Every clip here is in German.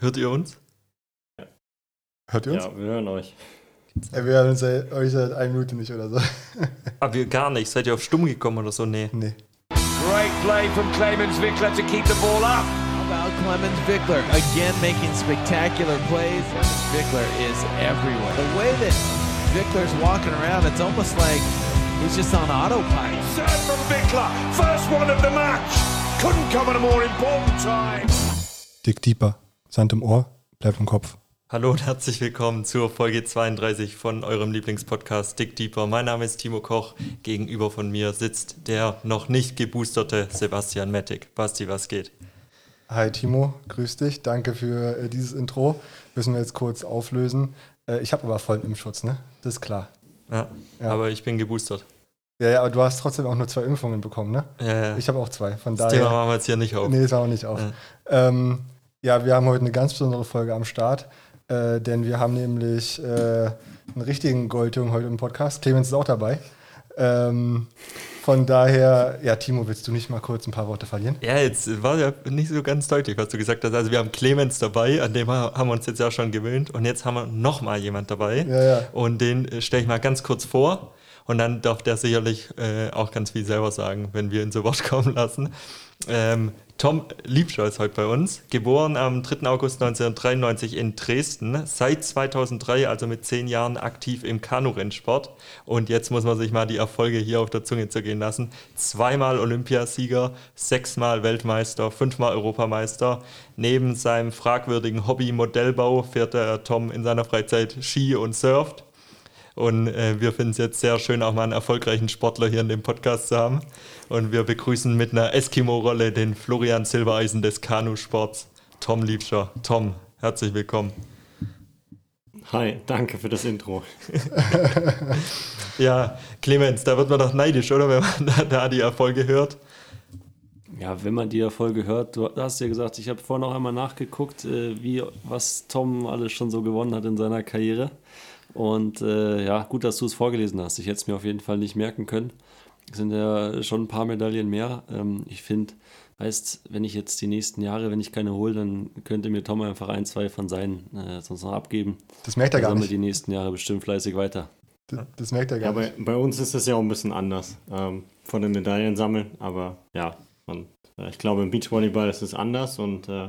Hört ihr uns? Hört ihr uns? Ja, wir hören euch. Ey, wir hören uns seit, euch seit einer Minute nicht oder so. Aber wir gar nicht. Seid ihr auf Stumm gekommen oder so? Nee. Nee. Great play from Clemens Wickler to keep the ball up. How about Clemens Vickler again making spectacular plays? Vickler is everywhere. The way that Vickler's walking around, it's almost like he's just on autopilot. Serve from Wickler, first one of the match. Couldn't come at a more important time. Dick Deeper. Sand im Ohr, bleibt im Kopf. Hallo und herzlich willkommen zur Folge 32 von eurem Lieblingspodcast Dick Deeper. Mein Name ist Timo Koch. Gegenüber von mir sitzt der noch nicht geboosterte Sebastian Mettig. Basti, was geht? Hi Timo, grüß dich. Danke für äh, dieses Intro. Müssen wir jetzt kurz auflösen. Äh, ich habe aber vollen Impfschutz, ne? Das ist klar. Ja, Ja. aber ich bin geboostert. Ja, ja, aber du hast trotzdem auch nur zwei Impfungen bekommen, ne? Ja, ja. Ich habe auch zwei. Von das daher. Thema machen wir jetzt hier nicht auf. Nee, das auch nicht auf. Ja. Ähm, ja, wir haben heute eine ganz besondere Folge am Start, äh, denn wir haben nämlich äh, einen richtigen Goldjungen heute im Podcast. Clemens ist auch dabei. Ähm, von daher, ja, Timo, willst du nicht mal kurz ein paar Worte verlieren? Ja, jetzt war ja nicht so ganz deutlich, was du gesagt hast. Also wir haben Clemens dabei, an dem haben wir uns jetzt ja schon gewöhnt. Und jetzt haben wir nochmal jemand dabei. Ja, ja. Und den äh, stelle ich mal ganz kurz vor. Und dann darf der sicherlich äh, auch ganz viel selber sagen, wenn wir ihn zu Wort kommen lassen. Ähm, Tom Liebscher ist heute bei uns, geboren am 3. August 1993 in Dresden, seit 2003, also mit zehn Jahren, aktiv im Kanurennsport. Und jetzt muss man sich mal die Erfolge hier auf der Zunge zergehen lassen. Zweimal Olympiasieger, sechsmal Weltmeister, fünfmal Europameister. Neben seinem fragwürdigen Hobby Modellbau fährt der Tom in seiner Freizeit Ski und surft. Und äh, wir finden es jetzt sehr schön, auch mal einen erfolgreichen Sportler hier in dem Podcast zu haben. Und wir begrüßen mit einer Eskimo-Rolle den Florian Silbereisen des Kanusports, Tom Liebscher. Tom, herzlich willkommen. Hi, danke für das Intro. Ja, Clemens, da wird man doch neidisch, oder? Wenn man da, da die Erfolge hört. Ja, wenn man die Erfolge hört, du hast ja gesagt, ich habe vorhin noch einmal nachgeguckt, äh, wie, was Tom alles schon so gewonnen hat in seiner Karriere. Und äh, ja, gut, dass du es vorgelesen hast. Ich hätte es mir auf jeden Fall nicht merken können. Es sind ja schon ein paar Medaillen mehr. Ähm, ich finde, heißt, wenn ich jetzt die nächsten Jahre, wenn ich keine hole, dann könnte mir Tom einfach ein, zwei von seinen äh, sonst noch abgeben. Das merkt er Dann gar nicht. die nächsten Jahre bestimmt fleißig weiter. Das, das merkt er Ja, gar bei, nicht. bei uns ist es ja auch ein bisschen anders ähm, von den Medaillen sammeln, aber ja, man, äh, ich glaube im Beachvolleyball ist es anders und äh,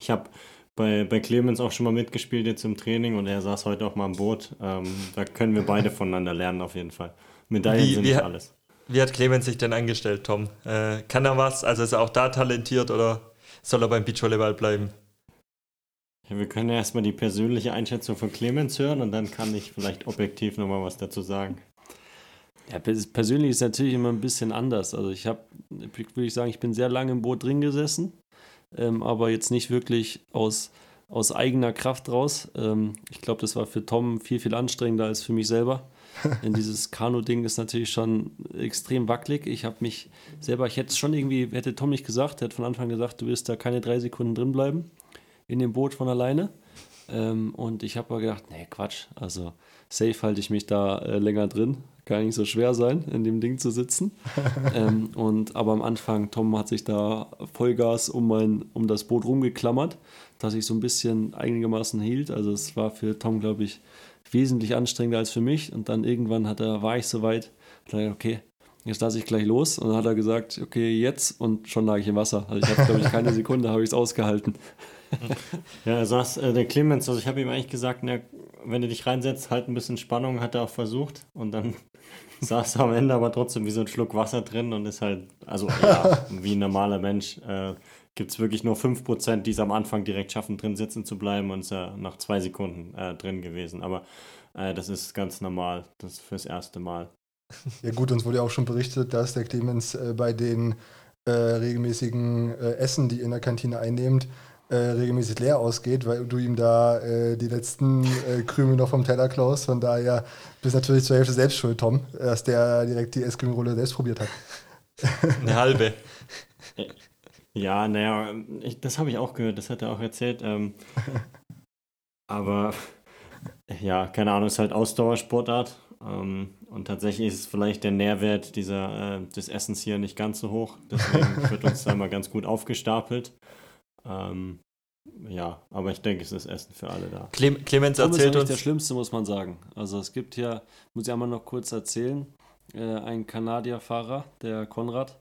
ich habe bei, bei Clemens auch schon mal mitgespielt jetzt im Training und er saß heute auch mal am Boot. Ähm, da können wir beide voneinander lernen auf jeden Fall. Medaillen Wie- sind wie alles. Wie hat Clemens sich denn angestellt, Tom? Äh, kann er was? Also ist er auch da talentiert oder soll er beim Beachvolleyball bleiben? Ja, wir können ja erstmal die persönliche Einschätzung von Clemens hören und dann kann ich vielleicht objektiv nochmal was dazu sagen. Ja, pers- persönlich ist es natürlich immer ein bisschen anders. Also ich habe, würde ich sagen, ich bin sehr lange im Boot drin gesessen, ähm, aber jetzt nicht wirklich aus, aus eigener Kraft raus. Ähm, ich glaube, das war für Tom viel, viel anstrengender als für mich selber. Denn dieses Kanu-Ding ist natürlich schon extrem wackelig. Ich habe mich selber, ich hätte es schon irgendwie, hätte Tom nicht gesagt, er hat von Anfang gesagt, du wirst da keine drei Sekunden drin bleiben in dem Boot von alleine. Ähm, und ich habe aber gedacht, nee, Quatsch. Also safe halte ich mich da äh, länger drin. Kann nicht so schwer sein, in dem Ding zu sitzen. ähm, und aber am Anfang, Tom hat sich da Vollgas um, mein, um das Boot rumgeklammert, dass ich so ein bisschen einigermaßen hielt. Also es war für Tom, glaube ich, wesentlich anstrengender als für mich. Und dann irgendwann hat er, war ich soweit, gesagt, okay, jetzt lasse ich gleich los. Und dann hat er gesagt, okay, jetzt und schon lag ich im Wasser. Also ich habe, glaube ich, keine Sekunde habe ich es ausgehalten. Ja, er saß, äh, der Clemens, also ich habe ihm eigentlich gesagt, na, wenn du dich reinsetzt, halt ein bisschen Spannung, hat er auch versucht. Und dann saß er am Ende aber trotzdem wie so ein Schluck Wasser drin und ist halt, also ja, wie ein normaler Mensch, äh, gibt es wirklich nur 5%, die es am Anfang direkt schaffen, drin sitzen zu bleiben und ist er nach zwei Sekunden äh, drin gewesen. Aber äh, das ist ganz normal, das fürs erste Mal. Ja gut, uns wurde ja auch schon berichtet, dass der Clemens äh, bei den äh, regelmäßigen äh, Essen, die in der Kantine einnehmt, äh, regelmäßig leer ausgeht, weil du ihm da äh, die letzten äh, Krümel noch vom Teller klaust. Von daher bist natürlich zur Hälfte selbst schuld, Tom, dass der direkt die Eskimo-Rolle selbst probiert hat. Eine halbe. Ja, naja, das habe ich auch gehört, das hat er auch erzählt. Ähm, aber ja, keine Ahnung, ist halt Ausdauersportart. Ähm, und tatsächlich ist vielleicht der Nährwert dieser, äh, des Essens hier nicht ganz so hoch. Deswegen wird uns da mal ganz gut aufgestapelt. Ähm, ja, aber ich denke, es ist Essen für alle da. Clem Clemens Tom ist ja erzählt nicht uns. der Schlimmste, muss man sagen. Also es gibt hier, muss ich einmal noch kurz erzählen, äh, einen Kanadierfahrer, der Konrad.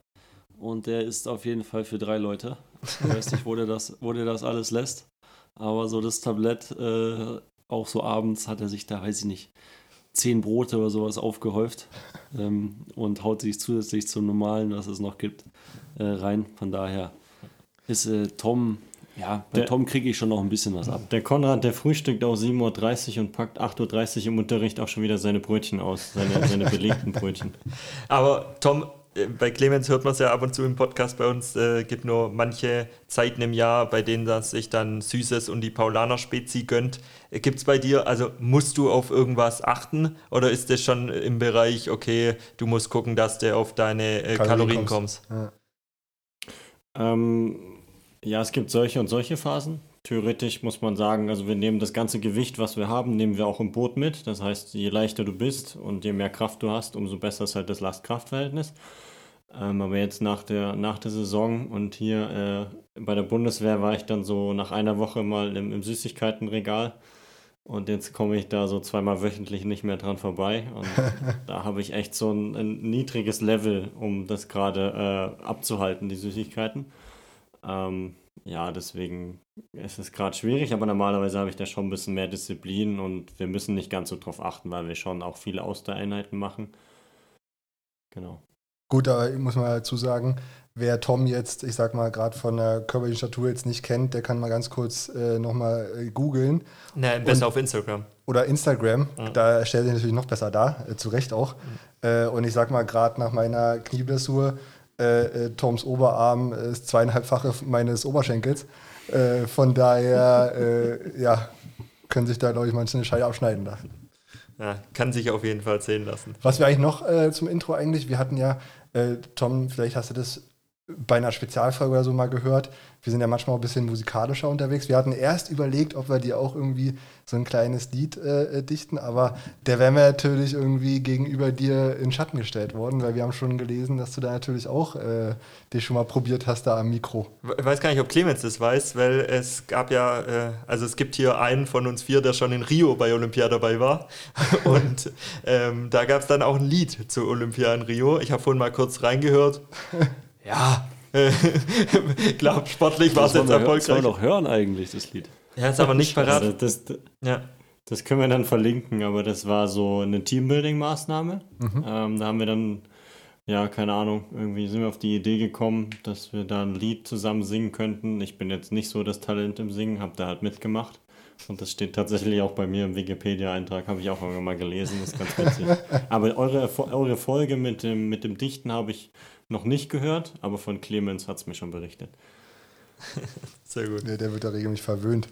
Und der ist auf jeden Fall für drei Leute. Ich weiß nicht, wo der das, wo der das alles lässt. Aber so das Tablett, äh, auch so abends hat er sich da, weiß ich nicht, zehn Brote oder sowas aufgehäuft ähm, und haut sich zusätzlich zum normalen, was es noch gibt, äh, rein. Von daher ist äh, Tom, ja, bei Der- Tom kriege ich schon noch ein bisschen was ab. Der Konrad, der frühstückt auch 7.30 Uhr und packt 8.30 Uhr im Unterricht auch schon wieder seine Brötchen aus, seine, seine belegten Brötchen. Aber Tom, äh, bei Clemens hört man es ja ab und zu im Podcast bei uns, äh, gibt nur manche Zeiten im Jahr, bei denen das sich dann Süßes und die Paulaner Spezi gönnt. Gibt es bei dir, also musst du auf irgendwas achten oder ist das schon im Bereich, okay, du musst gucken, dass du auf deine äh, Kalorien Kalorien kommst. kommst? Ja. Ähm, ja, es gibt solche und solche Phasen. Theoretisch muss man sagen, also wir nehmen das ganze Gewicht, was wir haben, nehmen wir auch im Boot mit. Das heißt, je leichter du bist und je mehr Kraft du hast, umso besser ist halt das Last-Kraft-Verhältnis. Ähm, aber jetzt nach der, nach der Saison und hier äh, bei der Bundeswehr war ich dann so nach einer Woche mal im, im Süßigkeitenregal. Und jetzt komme ich da so zweimal wöchentlich nicht mehr dran vorbei. Und da habe ich echt so ein, ein niedriges Level, um das gerade äh, abzuhalten, die Süßigkeiten. Ähm, ja, deswegen ist es gerade schwierig, aber normalerweise habe ich da schon ein bisschen mehr Disziplin und wir müssen nicht ganz so drauf achten, weil wir schon auch viele Ausdauereinheiten machen. Genau. Gut, da muss man dazu sagen, wer Tom jetzt, ich sag mal, gerade von der körperlichen Statur jetzt nicht kennt, der kann mal ganz kurz äh, nochmal äh, googeln. Nein, besser auf Instagram. Oder Instagram, da stellt sich natürlich noch besser dar, äh, zu Recht auch. Äh, und ich sag mal, gerade nach meiner Knieblessur, äh, äh, Toms Oberarm ist zweieinhalbfache meines Oberschenkels. Äh, von daher, äh, ja, können sich da, glaube ich, manche eine Scheibe abschneiden lassen. Ja, kann sich auf jeden Fall sehen lassen. Was wir eigentlich noch äh, zum Intro eigentlich, wir hatten ja, äh, Tom, vielleicht hast du das bei einer Spezialfolge oder so mal gehört. Wir sind ja manchmal auch ein bisschen musikalischer unterwegs. Wir hatten erst überlegt, ob wir dir auch irgendwie so ein kleines Lied äh, äh, dichten, aber der wäre mir natürlich irgendwie gegenüber dir in Schatten gestellt worden, weil wir haben schon gelesen, dass du da natürlich auch äh, dich schon mal probiert hast da am Mikro. Ich weiß gar nicht, ob Clemens das weiß, weil es gab ja, äh, also es gibt hier einen von uns vier, der schon in Rio bei Olympia dabei war. Und ähm, da gab es dann auch ein Lied zu Olympia in Rio. Ich habe vorhin mal kurz reingehört. Ja, äh, klar, sportlich war es Das jetzt hö- das erfolgreich. wollen wir doch hören eigentlich, das Lied. Ja, ist aber nicht Also parat. das, Ja. das können wir dann verlinken, aber das war so eine Teambuilding-Maßnahme. Ähm, da haben wir dann, ja, keine Ahnung, irgendwie sind wir auf die Idee gekommen, dass wir da ein Lied zusammen singen könnten. Ich bin jetzt nicht so das Talent im Singen, habe da halt mitgemacht. Und das steht tatsächlich auch bei mir im Wikipedia-Eintrag, habe ich auch irgendwann mal gelesen, ist ganz witzig. aber eure, eure Folge mit dem, mit dem Dichten habe ich noch nicht gehört, aber von Clemens hat es mir schon berichtet. Sehr gut. Der, der wird da regelmäßig verwöhnt.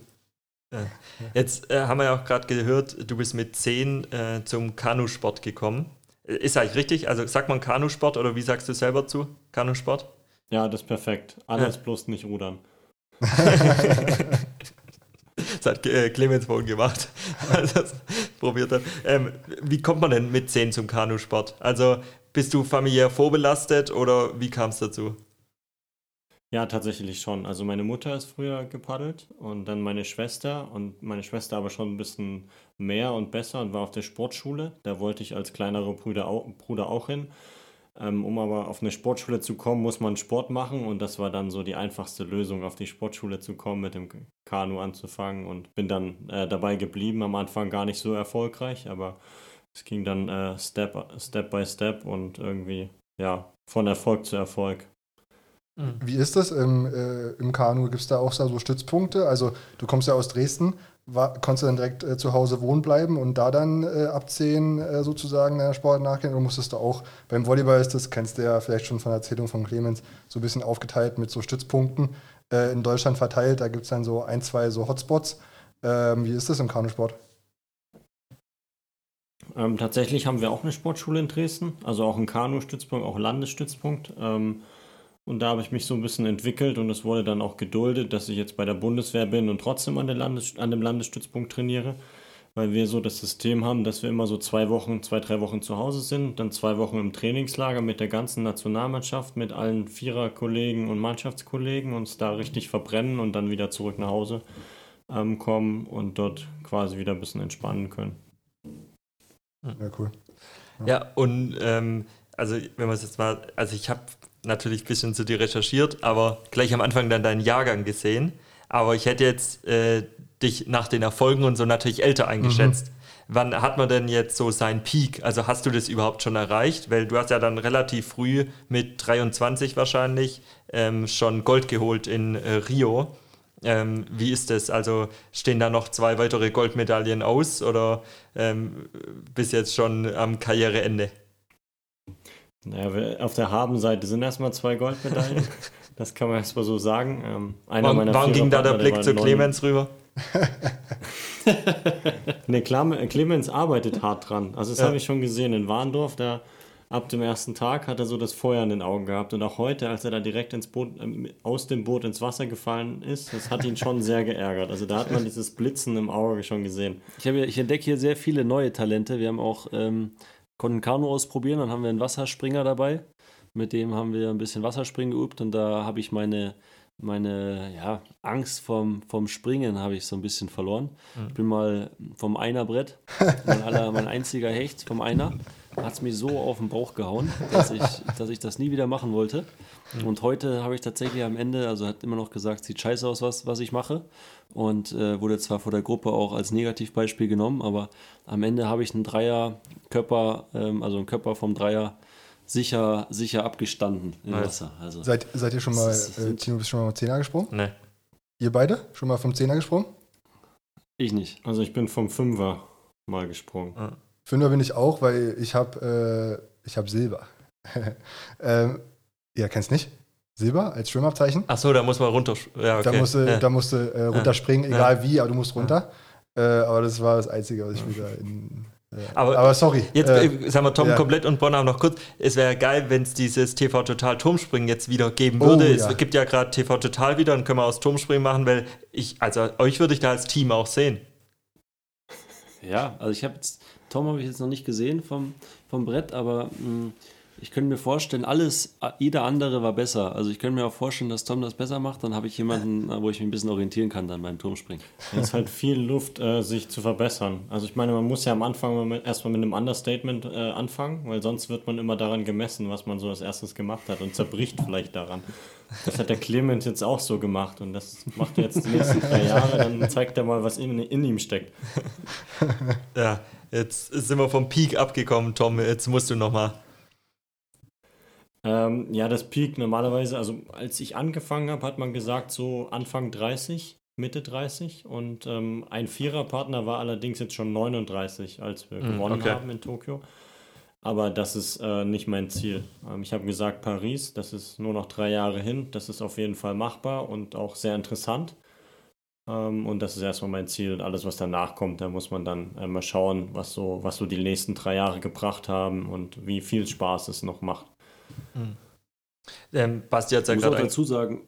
Jetzt äh, haben wir ja auch gerade gehört, du bist mit 10 äh, zum Kanusport gekommen. Äh, Ist eigentlich richtig? Also sagt man Kanusport oder wie sagst du selber zu? Kanusport? Ja, das ist perfekt. Alles bloß nicht rudern. Das hat äh, Clemens vorhin gemacht, als er es probiert hat. Ähm, wie kommt man denn mit 10 zum Kanusport? Also bist du familiär vorbelastet oder wie kam es dazu? Ja, tatsächlich schon. Also meine Mutter ist früher gepaddelt und dann meine Schwester und meine Schwester aber schon ein bisschen mehr und besser und war auf der Sportschule. Da wollte ich als kleinerer Bruder auch, Bruder auch hin. Ähm, um aber auf eine Sportschule zu kommen, muss man Sport machen und das war dann so die einfachste Lösung, auf die Sportschule zu kommen, mit dem Kanu anzufangen und bin dann äh, dabei geblieben. Am Anfang gar nicht so erfolgreich, aber es ging dann äh, Step, Step by Step und irgendwie, ja, von Erfolg zu Erfolg. Wie ist das im, äh, im Kanu? Gibt es da auch so Stützpunkte? Also du kommst ja aus Dresden, war, konntest du dann direkt äh, zu Hause wohnen bleiben und da dann äh, ab 10 äh, sozusagen deiner Sport nachgehen? Oder musstest du auch, beim Volleyball ist das, kennst du ja vielleicht schon von der Erzählung von Clemens, so ein bisschen aufgeteilt mit so Stützpunkten äh, in Deutschland verteilt. Da gibt es dann so ein, zwei so Hotspots. Ähm, wie ist das im Kanusport? Ähm, tatsächlich haben wir auch eine Sportschule in Dresden, also auch einen Kanu-Stützpunkt, auch Landesstützpunkt. Ähm, und da habe ich mich so ein bisschen entwickelt und es wurde dann auch geduldet, dass ich jetzt bei der Bundeswehr bin und trotzdem an, Landes an dem Landesstützpunkt trainiere. weil wir so das System haben, dass wir immer so zwei Wochen, zwei, drei Wochen zu Hause sind, dann zwei Wochen im Trainingslager mit der ganzen Nationalmannschaft, mit allen Viererkollegen und Mannschaftskollegen, uns da richtig verbrennen und dann wieder zurück nach Hause ähm, kommen und dort quasi wieder ein bisschen entspannen können. Ja, cool. Ja, und ähm, also wenn man es jetzt mal, also ich habe natürlich ein bisschen zu dir recherchiert, aber gleich am Anfang dann deinen Jahrgang gesehen. Aber ich hätte jetzt äh, dich nach den Erfolgen und so natürlich älter eingeschätzt. Wann hat man denn jetzt so seinen Peak? Also hast du das überhaupt schon erreicht? Weil du hast ja dann relativ früh mit 23 wahrscheinlich ähm, schon Gold geholt in äh, Rio. Ähm, wie ist das? Also stehen da noch zwei weitere Goldmedaillen aus oder ähm, bis jetzt schon am Karriereende? Naja, auf der Habenseite sind erstmal zwei Goldmedaillen. das kann man erstmal so sagen. Ähm, einer Warum, meiner warum ging da der Blick war zu Clemens rüber? Ne, Clem- Clemens arbeitet hart dran. Also das Ja. habe ich schon gesehen in Warndorf. Da ab dem ersten Tag hat er so das Feuer in den Augen gehabt. Und auch heute, als er da direkt ins Boot, ähm, aus dem Boot ins Wasser gefallen ist, das hat ihn schon sehr geärgert. Also da hat man dieses Blitzen im Auge schon gesehen. Ich, habe, ich entdecke hier sehr viele neue Talente. Wir haben auch ähm, konnten Kanu ausprobieren, dann haben wir einen Wasserspringer dabei. Mit dem haben wir ein bisschen Wasserspringen geübt und da habe ich meine, meine ja, Angst vom, vom Springen habe ich so ein bisschen verloren. Ich bin mal vom Einerbrett, mein, aller, mein einziger Hecht vom Einer, hat es mich so auf den Bauch gehauen, dass ich, dass ich das nie wieder machen wollte. Und heute habe ich tatsächlich am Ende, also hat immer noch gesagt, sieht scheiße aus, was, was ich mache. Und äh, wurde zwar vor der Gruppe auch als Negativbeispiel genommen, aber am Ende habe ich einen Dreier-Körper, ähm, also einen Körper vom Dreier sicher, sicher abgestanden im Nice. Wasser. Also Seid, seid ihr schon mal, ist- äh, Tino, bist du schon mal vom Zehner gesprungen? Ne. Ihr beide? Schon mal vom Zehner gesprungen? ich nicht. Also ich bin vom Fünfer mal gesprungen. Fünfer bin ich auch, weil ich habe äh, ich hab Silber. ähm, ja, kennst nicht? Silber als Schwimmabzeichen? Ach so, da muss man runter. Ja, okay. Da musst du, ja. da musst du äh, runterspringen, Ja. egal wie, aber du musst runter. Äh, aber das war das Einzige, was ich wieder in. Äh, Aber aber, sorry. Jetzt, äh, äh, sagen wir Tom ja. komplett und Bonner noch kurz. Es wäre geil, wenn es dieses TV Total Turmspringen jetzt wieder geben Oh, würde. ja. Es gibt ja gerade TV Total wieder und können wir aus Turmspringen machen, weil ich, also euch würde ich da als Team auch sehen. Ja, also ich habe jetzt, Tom habe ich jetzt noch nicht gesehen vom, vom Brett, aber mh, ich könnte mir vorstellen, alles, jeder andere war besser. Also ich könnte mir auch vorstellen, dass Tom das besser macht, dann habe ich jemanden, wo ich mich ein bisschen orientieren kann dann beim Turmspringen. Es ist halt viel Luft, äh, sich zu verbessern. Also ich meine, man muss ja am Anfang mal mit, erstmal mit einem Understatement äh, anfangen, weil sonst wird man immer daran gemessen, was man so als erstes gemacht hat und zerbricht vielleicht daran. Das hat der Clemens jetzt auch so gemacht und das macht er jetzt die nächsten drei Jahre, dann zeigt er mal, was in, in ihm steckt. Ja, jetzt sind wir vom Peak abgekommen, Tom. Jetzt musst du nochmal. Ähm, ja, das Peak normalerweise, also als ich angefangen habe, hat man gesagt, so Anfang 30, Mitte 30 und ähm, ein Viererpartner war allerdings jetzt schon 39, als wir Mm, gewonnen okay. haben in Tokio. Aber das ist äh, nicht mein Ziel. Ähm, ich habe gesagt, Paris, das ist nur noch drei Jahre hin, das ist auf jeden Fall machbar und auch sehr interessant. Ähm, und das ist erstmal mein Ziel. Und alles, was danach kommt, da muss man dann äh, mal schauen, was so, was so die nächsten drei Jahre gebracht haben und wie viel Spaß es noch macht. Ähm, Basti hat ja Ich muss auch gerade. dazu sagen,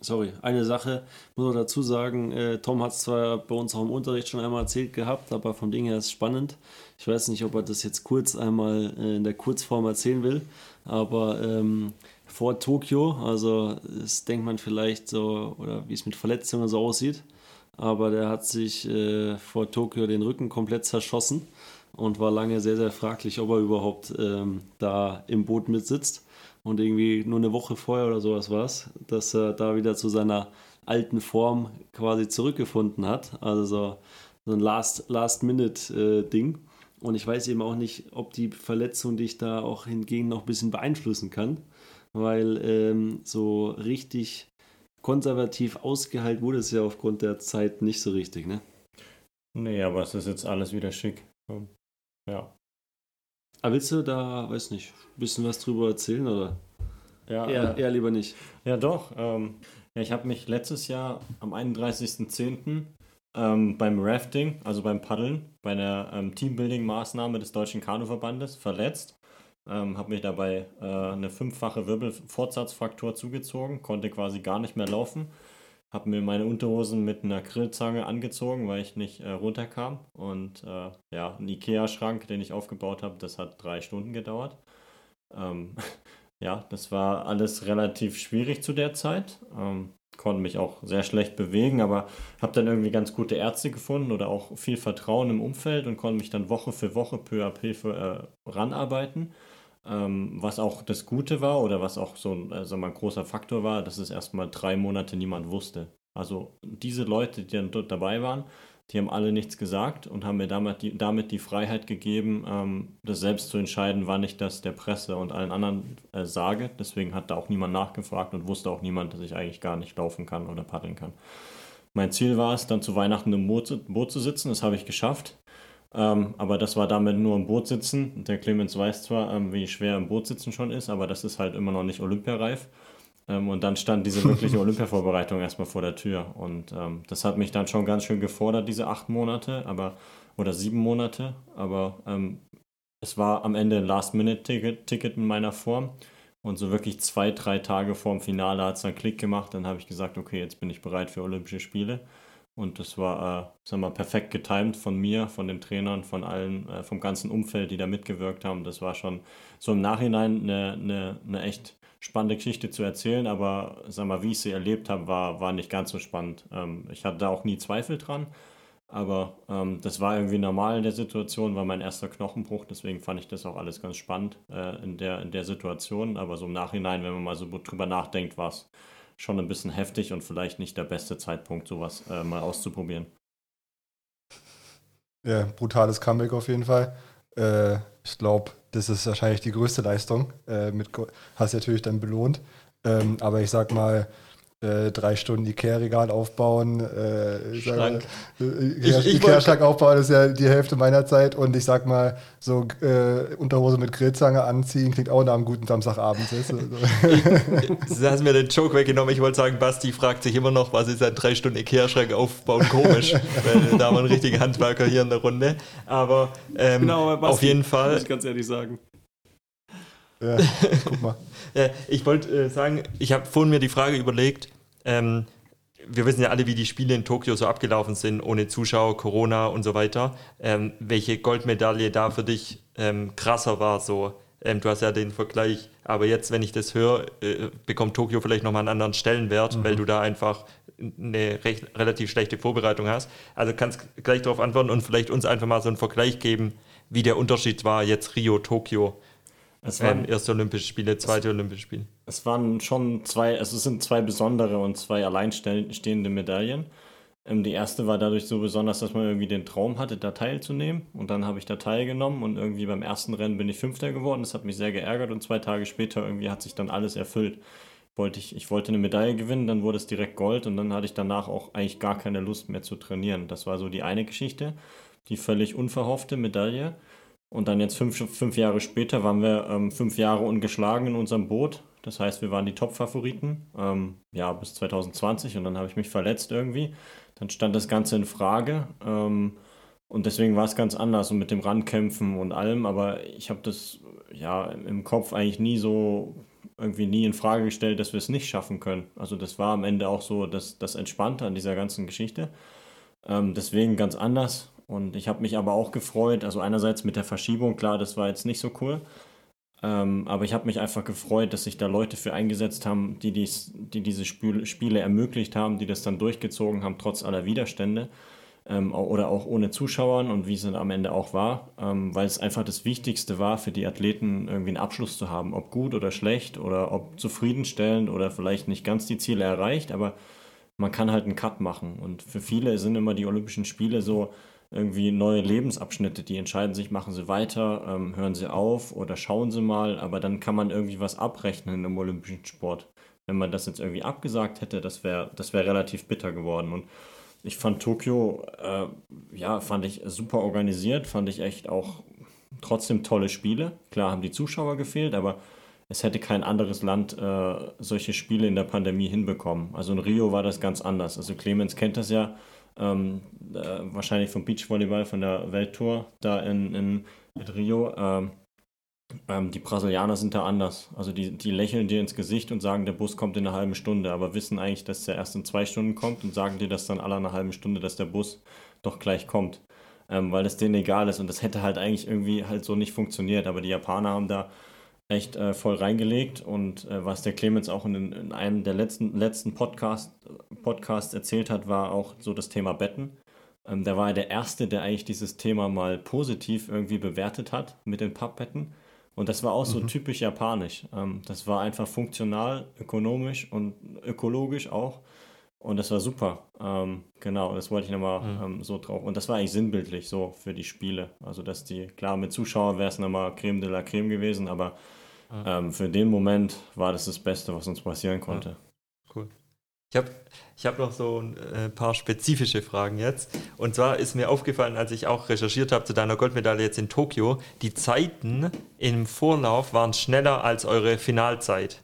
sorry, eine Sache, muss auch dazu sagen, äh, Tom hat es zwar bei uns auch im Unterricht schon einmal erzählt gehabt, aber vom Ding her ist es spannend. Ich weiß nicht, ob er das jetzt kurz einmal äh, in der Kurzform erzählen will, aber ähm, vor Tokio, also das denkt man vielleicht so, oder wie es mit Verletzungen so aussieht, aber der hat sich äh, vor Tokio den Rücken komplett zerschossen und war lange sehr, sehr fraglich, ob er überhaupt ähm, da im Boot mitsitzt. Und irgendwie nur eine Woche vorher oder sowas war es, dass er da wieder zu seiner alten Form quasi zurückgefunden hat. Also so, so ein Last- Last-Minute-Ding. und ich weiß eben auch nicht, ob die Verletzung dich da auch hingegen noch ein bisschen beeinflussen kann, weil ähm, so richtig konservativ ausgeheilt wurde es ja aufgrund der Zeit nicht so richtig, ne? Nee, aber es ist jetzt alles wieder schick. Ja. Aber willst du da, weiß nicht, ein bisschen was drüber erzählen oder? Ja, Eher, äh, eher lieber nicht. ja doch. Ähm, ja, ich habe mich letztes Jahr am 31.10. Ähm, beim Rafting, also beim Paddeln, bei einer ähm, Teambuilding-Maßnahme des Deutschen Kanuverbandes verletzt. Ähm, habe mich dabei äh, eine fünffache Wirbelfortsatzfraktur zugezogen, konnte quasi gar nicht mehr laufen. habe mir meine Unterhosen mit einer Grillzange angezogen, weil ich nicht äh, runterkam. Und äh, ja, ein Ikea-Schrank, den ich aufgebaut habe, das hat drei Stunden gedauert. Ähm, ja, das war alles relativ schwierig zu der Zeit. Ähm, konnte mich auch sehr schlecht bewegen, aber habe dann irgendwie ganz gute Ärzte gefunden oder auch viel Vertrauen im Umfeld und konnte mich dann Woche für Woche peu à peu äh, ranarbeiten. Ähm, was auch das Gute war oder was auch so ein, also ein großer Faktor war, dass es erstmal drei Monate niemand wusste. Also diese Leute, die dann dort dabei waren, die haben alle nichts gesagt und haben mir damit die, damit die Freiheit gegeben, ähm, das selbst zu entscheiden, wann ich das der Presse und allen anderen äh, sage. Deswegen hat da auch niemand nachgefragt und wusste auch niemand, dass ich eigentlich gar nicht laufen kann oder paddeln kann. Mein Ziel war es, dann zu Weihnachten im Boot, Boot zu sitzen. Das habe ich geschafft. Ähm, aber das war damit nur im Boot sitzen. Der Clemens weiß zwar, ähm, wie schwer im Boot sitzen schon ist, aber das ist halt immer noch nicht olympiareif. Ähm, und dann stand diese wirkliche Olympiavorbereitung erstmal vor der Tür. Und ähm, das hat mich dann schon ganz schön gefordert, diese acht Monate, aber oder sieben Monate. Aber ähm, es war am Ende ein Last-Minute-Ticket Ticket in meiner Form. Und so wirklich zwei, drei Tage vorm Finale hat es dann Klick gemacht. Dann habe ich gesagt, okay, jetzt bin ich bereit für Olympische Spiele. Und das war, äh, sagen wir, perfekt getimt von mir, von den Trainern, von allen, äh, vom ganzen Umfeld, die da mitgewirkt haben. Das war schon so im Nachhinein eine, eine, eine echt spannende Geschichte zu erzählen, aber sag mal, wie ich sie erlebt habe, war, war nicht ganz so spannend. Ähm, ich hatte da auch nie Zweifel dran, aber ähm, das war irgendwie normal in der Situation, war mein erster Knochenbruch, deswegen fand ich das auch alles ganz spannend äh, in, der, in der Situation. Aber so im Nachhinein, wenn man mal so drüber nachdenkt, war es schon ein bisschen heftig und vielleicht nicht der beste Zeitpunkt, sowas äh, mal auszuprobieren. Ja, brutales Comeback auf jeden Fall. Äh, ich glaube, das ist wahrscheinlich die größte Leistung. Äh, mit, hast natürlich dann belohnt. Ähm, aber ich sag mal, äh, drei Stunden Ikea-Regal aufbauen, äh, Schrank. Äh, Ikea-Schrank aufbauen ist ja die Hälfte meiner Zeit und ich sag mal, so äh, Unterhose mit Grillzange anziehen klingt auch nach einem guten Samstagabend. Ist. Also. Sie hast mir den Joke weggenommen. Ich wollte sagen, Basti fragt sich immer noch, was ist ein drei Stunden Ikea-Schrank aufbauen komisch, weil da haben wir einen richtigen Handwerker hier in der Runde. Aber ähm, genau, Basti, auf jeden Fall. Muss ich ganz ehrlich sagen. Ja, guck mal. ich wollte äh, sagen, ich habe vorhin mir die Frage überlegt, ähm, wir wissen ja alle, wie die Spiele in Tokio so abgelaufen sind, ohne Zuschauer, Corona und so weiter. Ähm, welche Goldmedaille da für dich ähm, krasser war, so. Ähm, du hast ja den Vergleich, aber jetzt, wenn ich das höre, äh, bekommt Tokio vielleicht nochmal einen anderen Stellenwert, mhm. weil du da einfach eine recht, relativ schlechte Vorbereitung hast. Also kannst gleich darauf antworten und vielleicht uns einfach mal so einen Vergleich geben, wie der Unterschied war jetzt Rio, Tokio. Es waren, erste Olympische Spiele, zweite es, Olympische Spiele. Es waren schon zwei, also es sind zwei besondere und zwei alleinstehende Medaillen. Ähm, die erste war dadurch so besonders, dass man irgendwie den Traum hatte, da teilzunehmen. Und dann habe ich da teilgenommen und irgendwie beim ersten Rennen bin ich Fünfter geworden. Das hat mich sehr geärgert und zwei Tage später irgendwie hat sich dann alles erfüllt. Wollte ich, ich wollte eine Medaille gewinnen, dann wurde es direkt Gold und dann hatte ich danach auch eigentlich gar keine Lust mehr zu trainieren. Das war so die eine Geschichte, die völlig unverhoffte Medaille. Und dann jetzt fünf, fünf Jahre später waren wir ähm, fünf Jahre ungeschlagen in unserem Boot. Das heißt, wir waren die Top-Favoriten, ähm, ja, bis 2020 und dann habe ich mich verletzt irgendwie. Dann stand das Ganze in Frage ähm, und deswegen war es ganz anders und mit dem Randkämpfen und allem, aber ich habe das ja im Kopf eigentlich nie so irgendwie nie in Frage gestellt, dass wir es nicht schaffen können. Also das war am Ende auch so das, das Entspannte an dieser ganzen Geschichte. Ähm, deswegen ganz anders und ich habe mich aber auch gefreut, also einerseits mit der Verschiebung, klar, das war jetzt nicht so cool. Ähm, aber ich habe mich einfach gefreut, dass sich da Leute für eingesetzt haben, die, dies, die diese Spiel, Spiele ermöglicht haben, die das dann durchgezogen haben, trotz aller Widerstände. Ähm, oder auch ohne Zuschauern und wie es dann am Ende auch war, ähm, weil es einfach das Wichtigste war für die Athleten, irgendwie einen Abschluss zu haben, ob gut oder schlecht oder ob zufriedenstellend oder vielleicht nicht ganz die Ziele erreicht, aber man kann halt einen Cut machen. Und für viele sind immer die Olympischen Spiele so, irgendwie neue Lebensabschnitte, die entscheiden sich, machen sie weiter, ähm, hören sie auf oder schauen sie mal, aber dann kann man irgendwie was abrechnen im olympischen Sport. Wenn man das jetzt irgendwie abgesagt hätte, das wäre das wär relativ bitter geworden. Und ich fand Tokio, äh, ja, fand ich super organisiert, fand ich echt auch trotzdem tolle Spiele. Klar haben die Zuschauer gefehlt, aber es hätte kein anderes Land äh, solche Spiele in der Pandemie hinbekommen. Also in Rio war das ganz anders. Also Clemens kennt das ja ähm, äh, wahrscheinlich vom Beachvolleyball, von der Welttour da in, in Rio. Ähm, Ähm, die Brasilianer sind da anders. Also die, die lächeln dir ins Gesicht und sagen, der Bus kommt in einer halben Stunde, aber wissen eigentlich, dass der erst in zwei Stunden kommt und sagen dir das dann alle einer halben Stunde, dass der Bus doch gleich kommt. Ähm, weil es denen egal ist und das hätte halt eigentlich irgendwie halt so nicht funktioniert. Aber die Japaner haben da echt äh, voll reingelegt und äh, was der Clemens auch in, in, einem der letzten, letzten Podcast, Podcasts erzählt hat, war auch so das Thema Betten. Ähm, der war der Erste, der eigentlich dieses Thema mal positiv irgendwie bewertet hat mit den Pappbetten. Und das war auch so mhm. typisch japanisch. Ähm, das war einfach funktional, ökonomisch und ökologisch auch. Und das war super. Ähm, genau, das wollte ich nochmal mhm. ähm, so drauf. Und das war eigentlich sinnbildlich so für die Spiele. Also, dass die, klar, mit Zuschauern wäre es nochmal Creme de la Creme gewesen, aber mhm. ähm, für den Moment war das das Beste, was uns passieren konnte. Ja. Cool. Ich habe ich hab noch so ein äh, paar spezifische Fragen jetzt. Und zwar ist mir aufgefallen, als ich auch recherchiert habe zu deiner Goldmedaille jetzt in Tokio, die Zeiten im Vorlauf waren schneller als eure Finalzeit.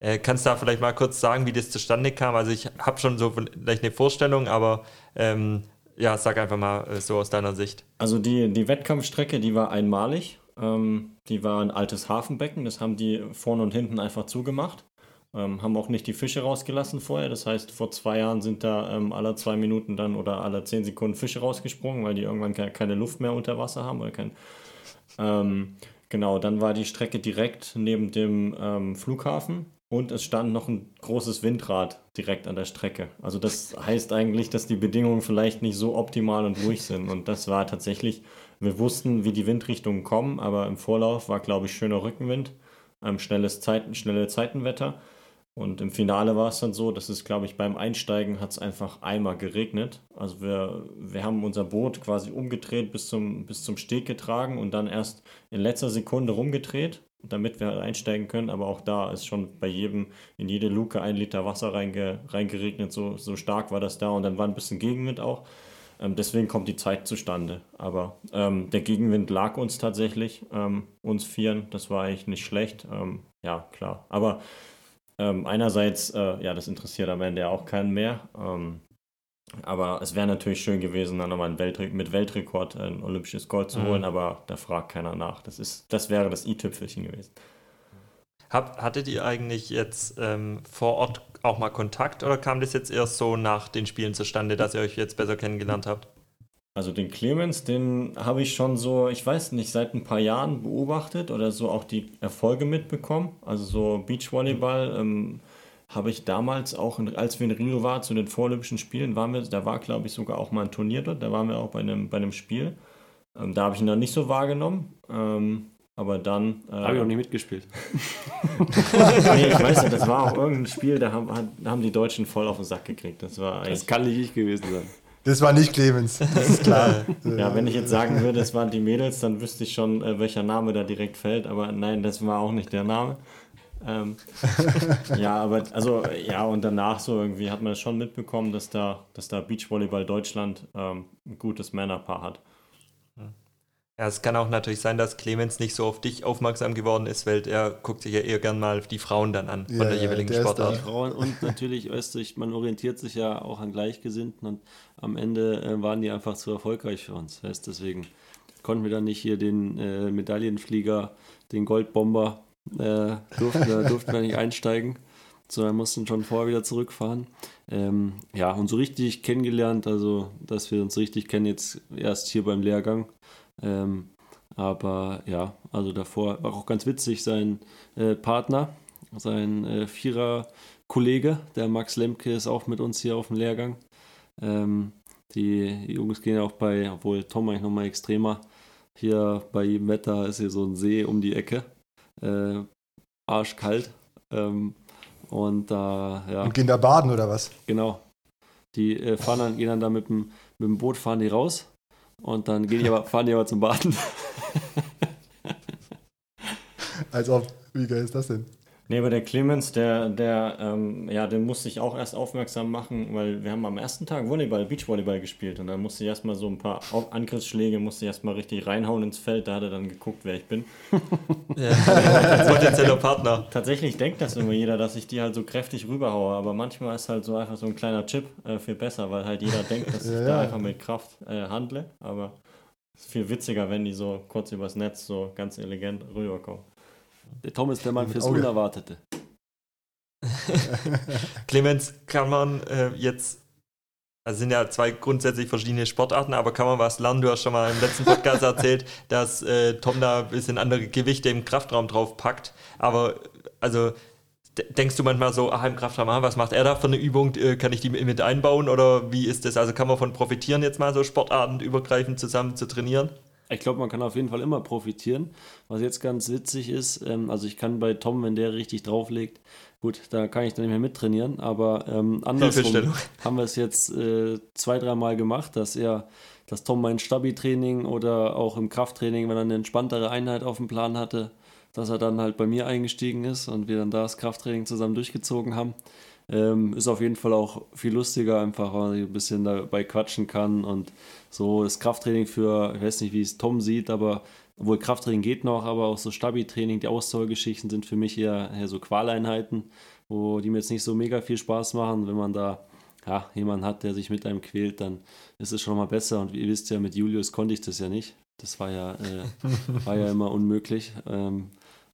Äh, kannst du da vielleicht mal kurz sagen, wie das zustande kam? Also ich habe schon so vielleicht eine Vorstellung, aber ähm, ja, sag einfach mal äh, so aus deiner Sicht. Also die, die Wettkampfstrecke, die war einmalig. Ähm, die war ein altes Hafenbecken, das haben die vorne und hinten einfach zugemacht. Ähm, haben auch nicht die Fische rausgelassen vorher. Das heißt, vor zwei Jahren sind da ähm, alle zwei Minuten dann oder alle zehn Sekunden Fische rausgesprungen, weil die irgendwann ke keine Luft mehr unter Wasser haben oder kein. Ähm, genau, dann war die Strecke direkt neben dem ähm, Flughafen und es stand noch ein großes Windrad direkt an der Strecke. Also das heißt eigentlich, dass die Bedingungen vielleicht nicht so optimal und ruhig sind. Und das war tatsächlich, wir wussten, wie die Windrichtungen kommen, aber im Vorlauf war, glaube ich, schöner Rückenwind, ähm, schnelles Zeiten, schnelle Zeitenwetter. Und im Finale war es dann so, dass es, glaube ich, beim Einsteigen hat es einfach einmal geregnet. Also wir, wir haben unser Boot quasi umgedreht bis zum, bis zum Steg getragen und dann erst in letzter Sekunde rumgedreht damit wir einsteigen können. Aber auch da ist schon bei jedem, in jede Luke ein Liter Wasser reinge, reingeregnet. So, so stark war das da. Und dann war ein bisschen Gegenwind auch. Ähm, deswegen kommt die Zeit zustande. Aber ähm, der Gegenwind lag uns tatsächlich, ähm, uns Vieren. Das war eigentlich nicht schlecht. Ähm, ja, klar. Aber ähm, einerseits, äh, ja, das interessiert am Ende ja auch keinen mehr. Ähm, aber es wäre natürlich schön gewesen, dann nochmal mit Weltrekord ein olympisches Gold zu holen, mhm. aber da fragt keiner nach. Das, ist, das wäre das i-Tüpfelchen gewesen. Hab, hattet ihr eigentlich jetzt vor Ort auch mal Kontakt oder kam das jetzt erst so nach den Spielen zustande, dass ihr euch jetzt besser kennengelernt habt? Also den Clemens, den habe ich schon so, ich weiß nicht, seit ein paar Jahren beobachtet oder so auch die Erfolge mitbekommen. Also so Beachvolleyball. Ähm, habe ich damals auch, als wir in Rio waren, zu den Vorolympischen Spielen, waren wir, da war, glaube ich, sogar auch mal ein Turnier dort, da waren wir auch bei einem, bei einem Spiel. Ähm, da habe ich ihn dann nicht so wahrgenommen. Ähm, aber dann. Äh, habe ich auch nicht mitgespielt. nee, ich weiß nicht, das war auch irgendein Spiel, da haben, haben die Deutschen voll auf den Sack gekriegt. Das, war das kann nicht ich gewesen sein. Das war nicht Clemens, das ist klar. ja, wenn ich jetzt sagen würde, es waren die Mädels, dann wüsste ich schon, äh, welcher Name da direkt fällt. Aber nein, das war auch nicht der Name. Ähm, ja, aber also ja, und danach so irgendwie hat man schon mitbekommen, dass da, dass da Beachvolleyball Deutschland ähm, ein gutes Männerpaar hat. Ja, es kann auch natürlich sein, dass Clemens nicht so auf dich aufmerksam geworden ist, weil er guckt sich ja eher gern mal die Frauen dann an von ja, der jeweiligen der Sportart. Die Frauen und natürlich Österreich, man orientiert sich ja auch an Gleichgesinnten und am Ende äh, waren die einfach zu erfolgreich für uns. Heißt, deswegen konnten wir dann nicht hier den äh, Medaillenflieger, den Goldbomber äh, durften, da durften wir nicht einsteigen, sondern mussten schon vorher wieder zurückfahren. Ähm, ja, und so richtig kennengelernt, also dass wir uns richtig kennen, jetzt erst hier beim Lehrgang. Ähm, aber ja, also davor war auch ganz witzig, sein äh, Partner, sein äh, Vierer-Kollege, der Max Lemke, ist auch mit uns hier auf dem Lehrgang. Ähm, die Jungs gehen auch bei, obwohl Tom eigentlich nochmal extremer, hier bei jedem Wetter ist hier so ein See um die Ecke äh, arschkalt. Ähm, und da, ja. Und gehen da baden oder was? Genau. Die äh, fahren dann, gehen dann da mit dem, mit dem Boot, fahren die raus und dann gehen die aber, fahren die aber zum Baden. Als ob, wie geil ist das denn? Nee, aber der Clemens, der, der, ähm, ja, den musste ich auch erst aufmerksam machen, weil wir haben am ersten Tag Volleyball, Beachvolleyball gespielt und dann musste ich erstmal so ein paar Angriffsschläge, musste ich erstmal richtig reinhauen ins Feld, da hat er dann geguckt, wer ich bin. ja, potenzieller Partner. Tatsächlich denkt das immer jeder, dass ich die halt so kräftig rüberhaue, aber manchmal ist halt so einfach so ein kleiner Chip äh, viel besser, weil halt jeder denkt, dass ich ja, da einfach mit Kraft äh, handle, aber Ist viel witziger, wenn die so kurz übers Netz so ganz elegant rüberkommen. Der Tom ist der Mann fürs Auge. Unerwartete. Clemens, kann man äh, jetzt, also sind ja zwei grundsätzlich verschiedene Sportarten, aber kann man was lernen? Du hast schon mal im letzten Podcast erzählt, dass äh, Tom da ein bisschen andere Gewichte im Kraftraum drauf packt. Aber also denkst du manchmal so, ach, im Kraftraum, ah, was macht er da für eine Übung? Äh, kann ich die mit einbauen oder wie ist das? Also kann man von profitieren, jetzt mal so sportartenübergreifend zusammen zu trainieren? Ich glaube, man kann auf jeden Fall immer profitieren. Was jetzt ganz witzig ist, ähm, also ich kann bei Tom, wenn der richtig drauflegt, gut, da kann ich dann nicht mehr mittrainieren, aber ähm, andersrum haben wir es jetzt äh, zwei, dreimal gemacht, dass er, dass Tom mein Stabi-Training oder auch im Krafttraining, wenn er eine entspanntere Einheit auf dem Plan hatte, dass er dann halt bei mir eingestiegen ist und wir dann da das Krafttraining zusammen durchgezogen haben. Ähm, ist auf jeden Fall auch viel lustiger, einfach weil ich ein bisschen dabei quatschen kann und so das Krafttraining für, ich weiß nicht, wie es Tom sieht, aber obwohl Krafttraining geht noch, aber auch so Stabi-Training, die Ausdauergeschichten sind für mich eher, eher so Qualeinheiten, wo die mir jetzt nicht so mega viel Spaß machen. Wenn man da ja, jemanden hat, der sich mit einem quält, dann ist es schon mal besser. Und ihr wisst ja, mit Julius konnte ich das ja nicht. Das war ja, äh, war ja immer unmöglich. Ähm,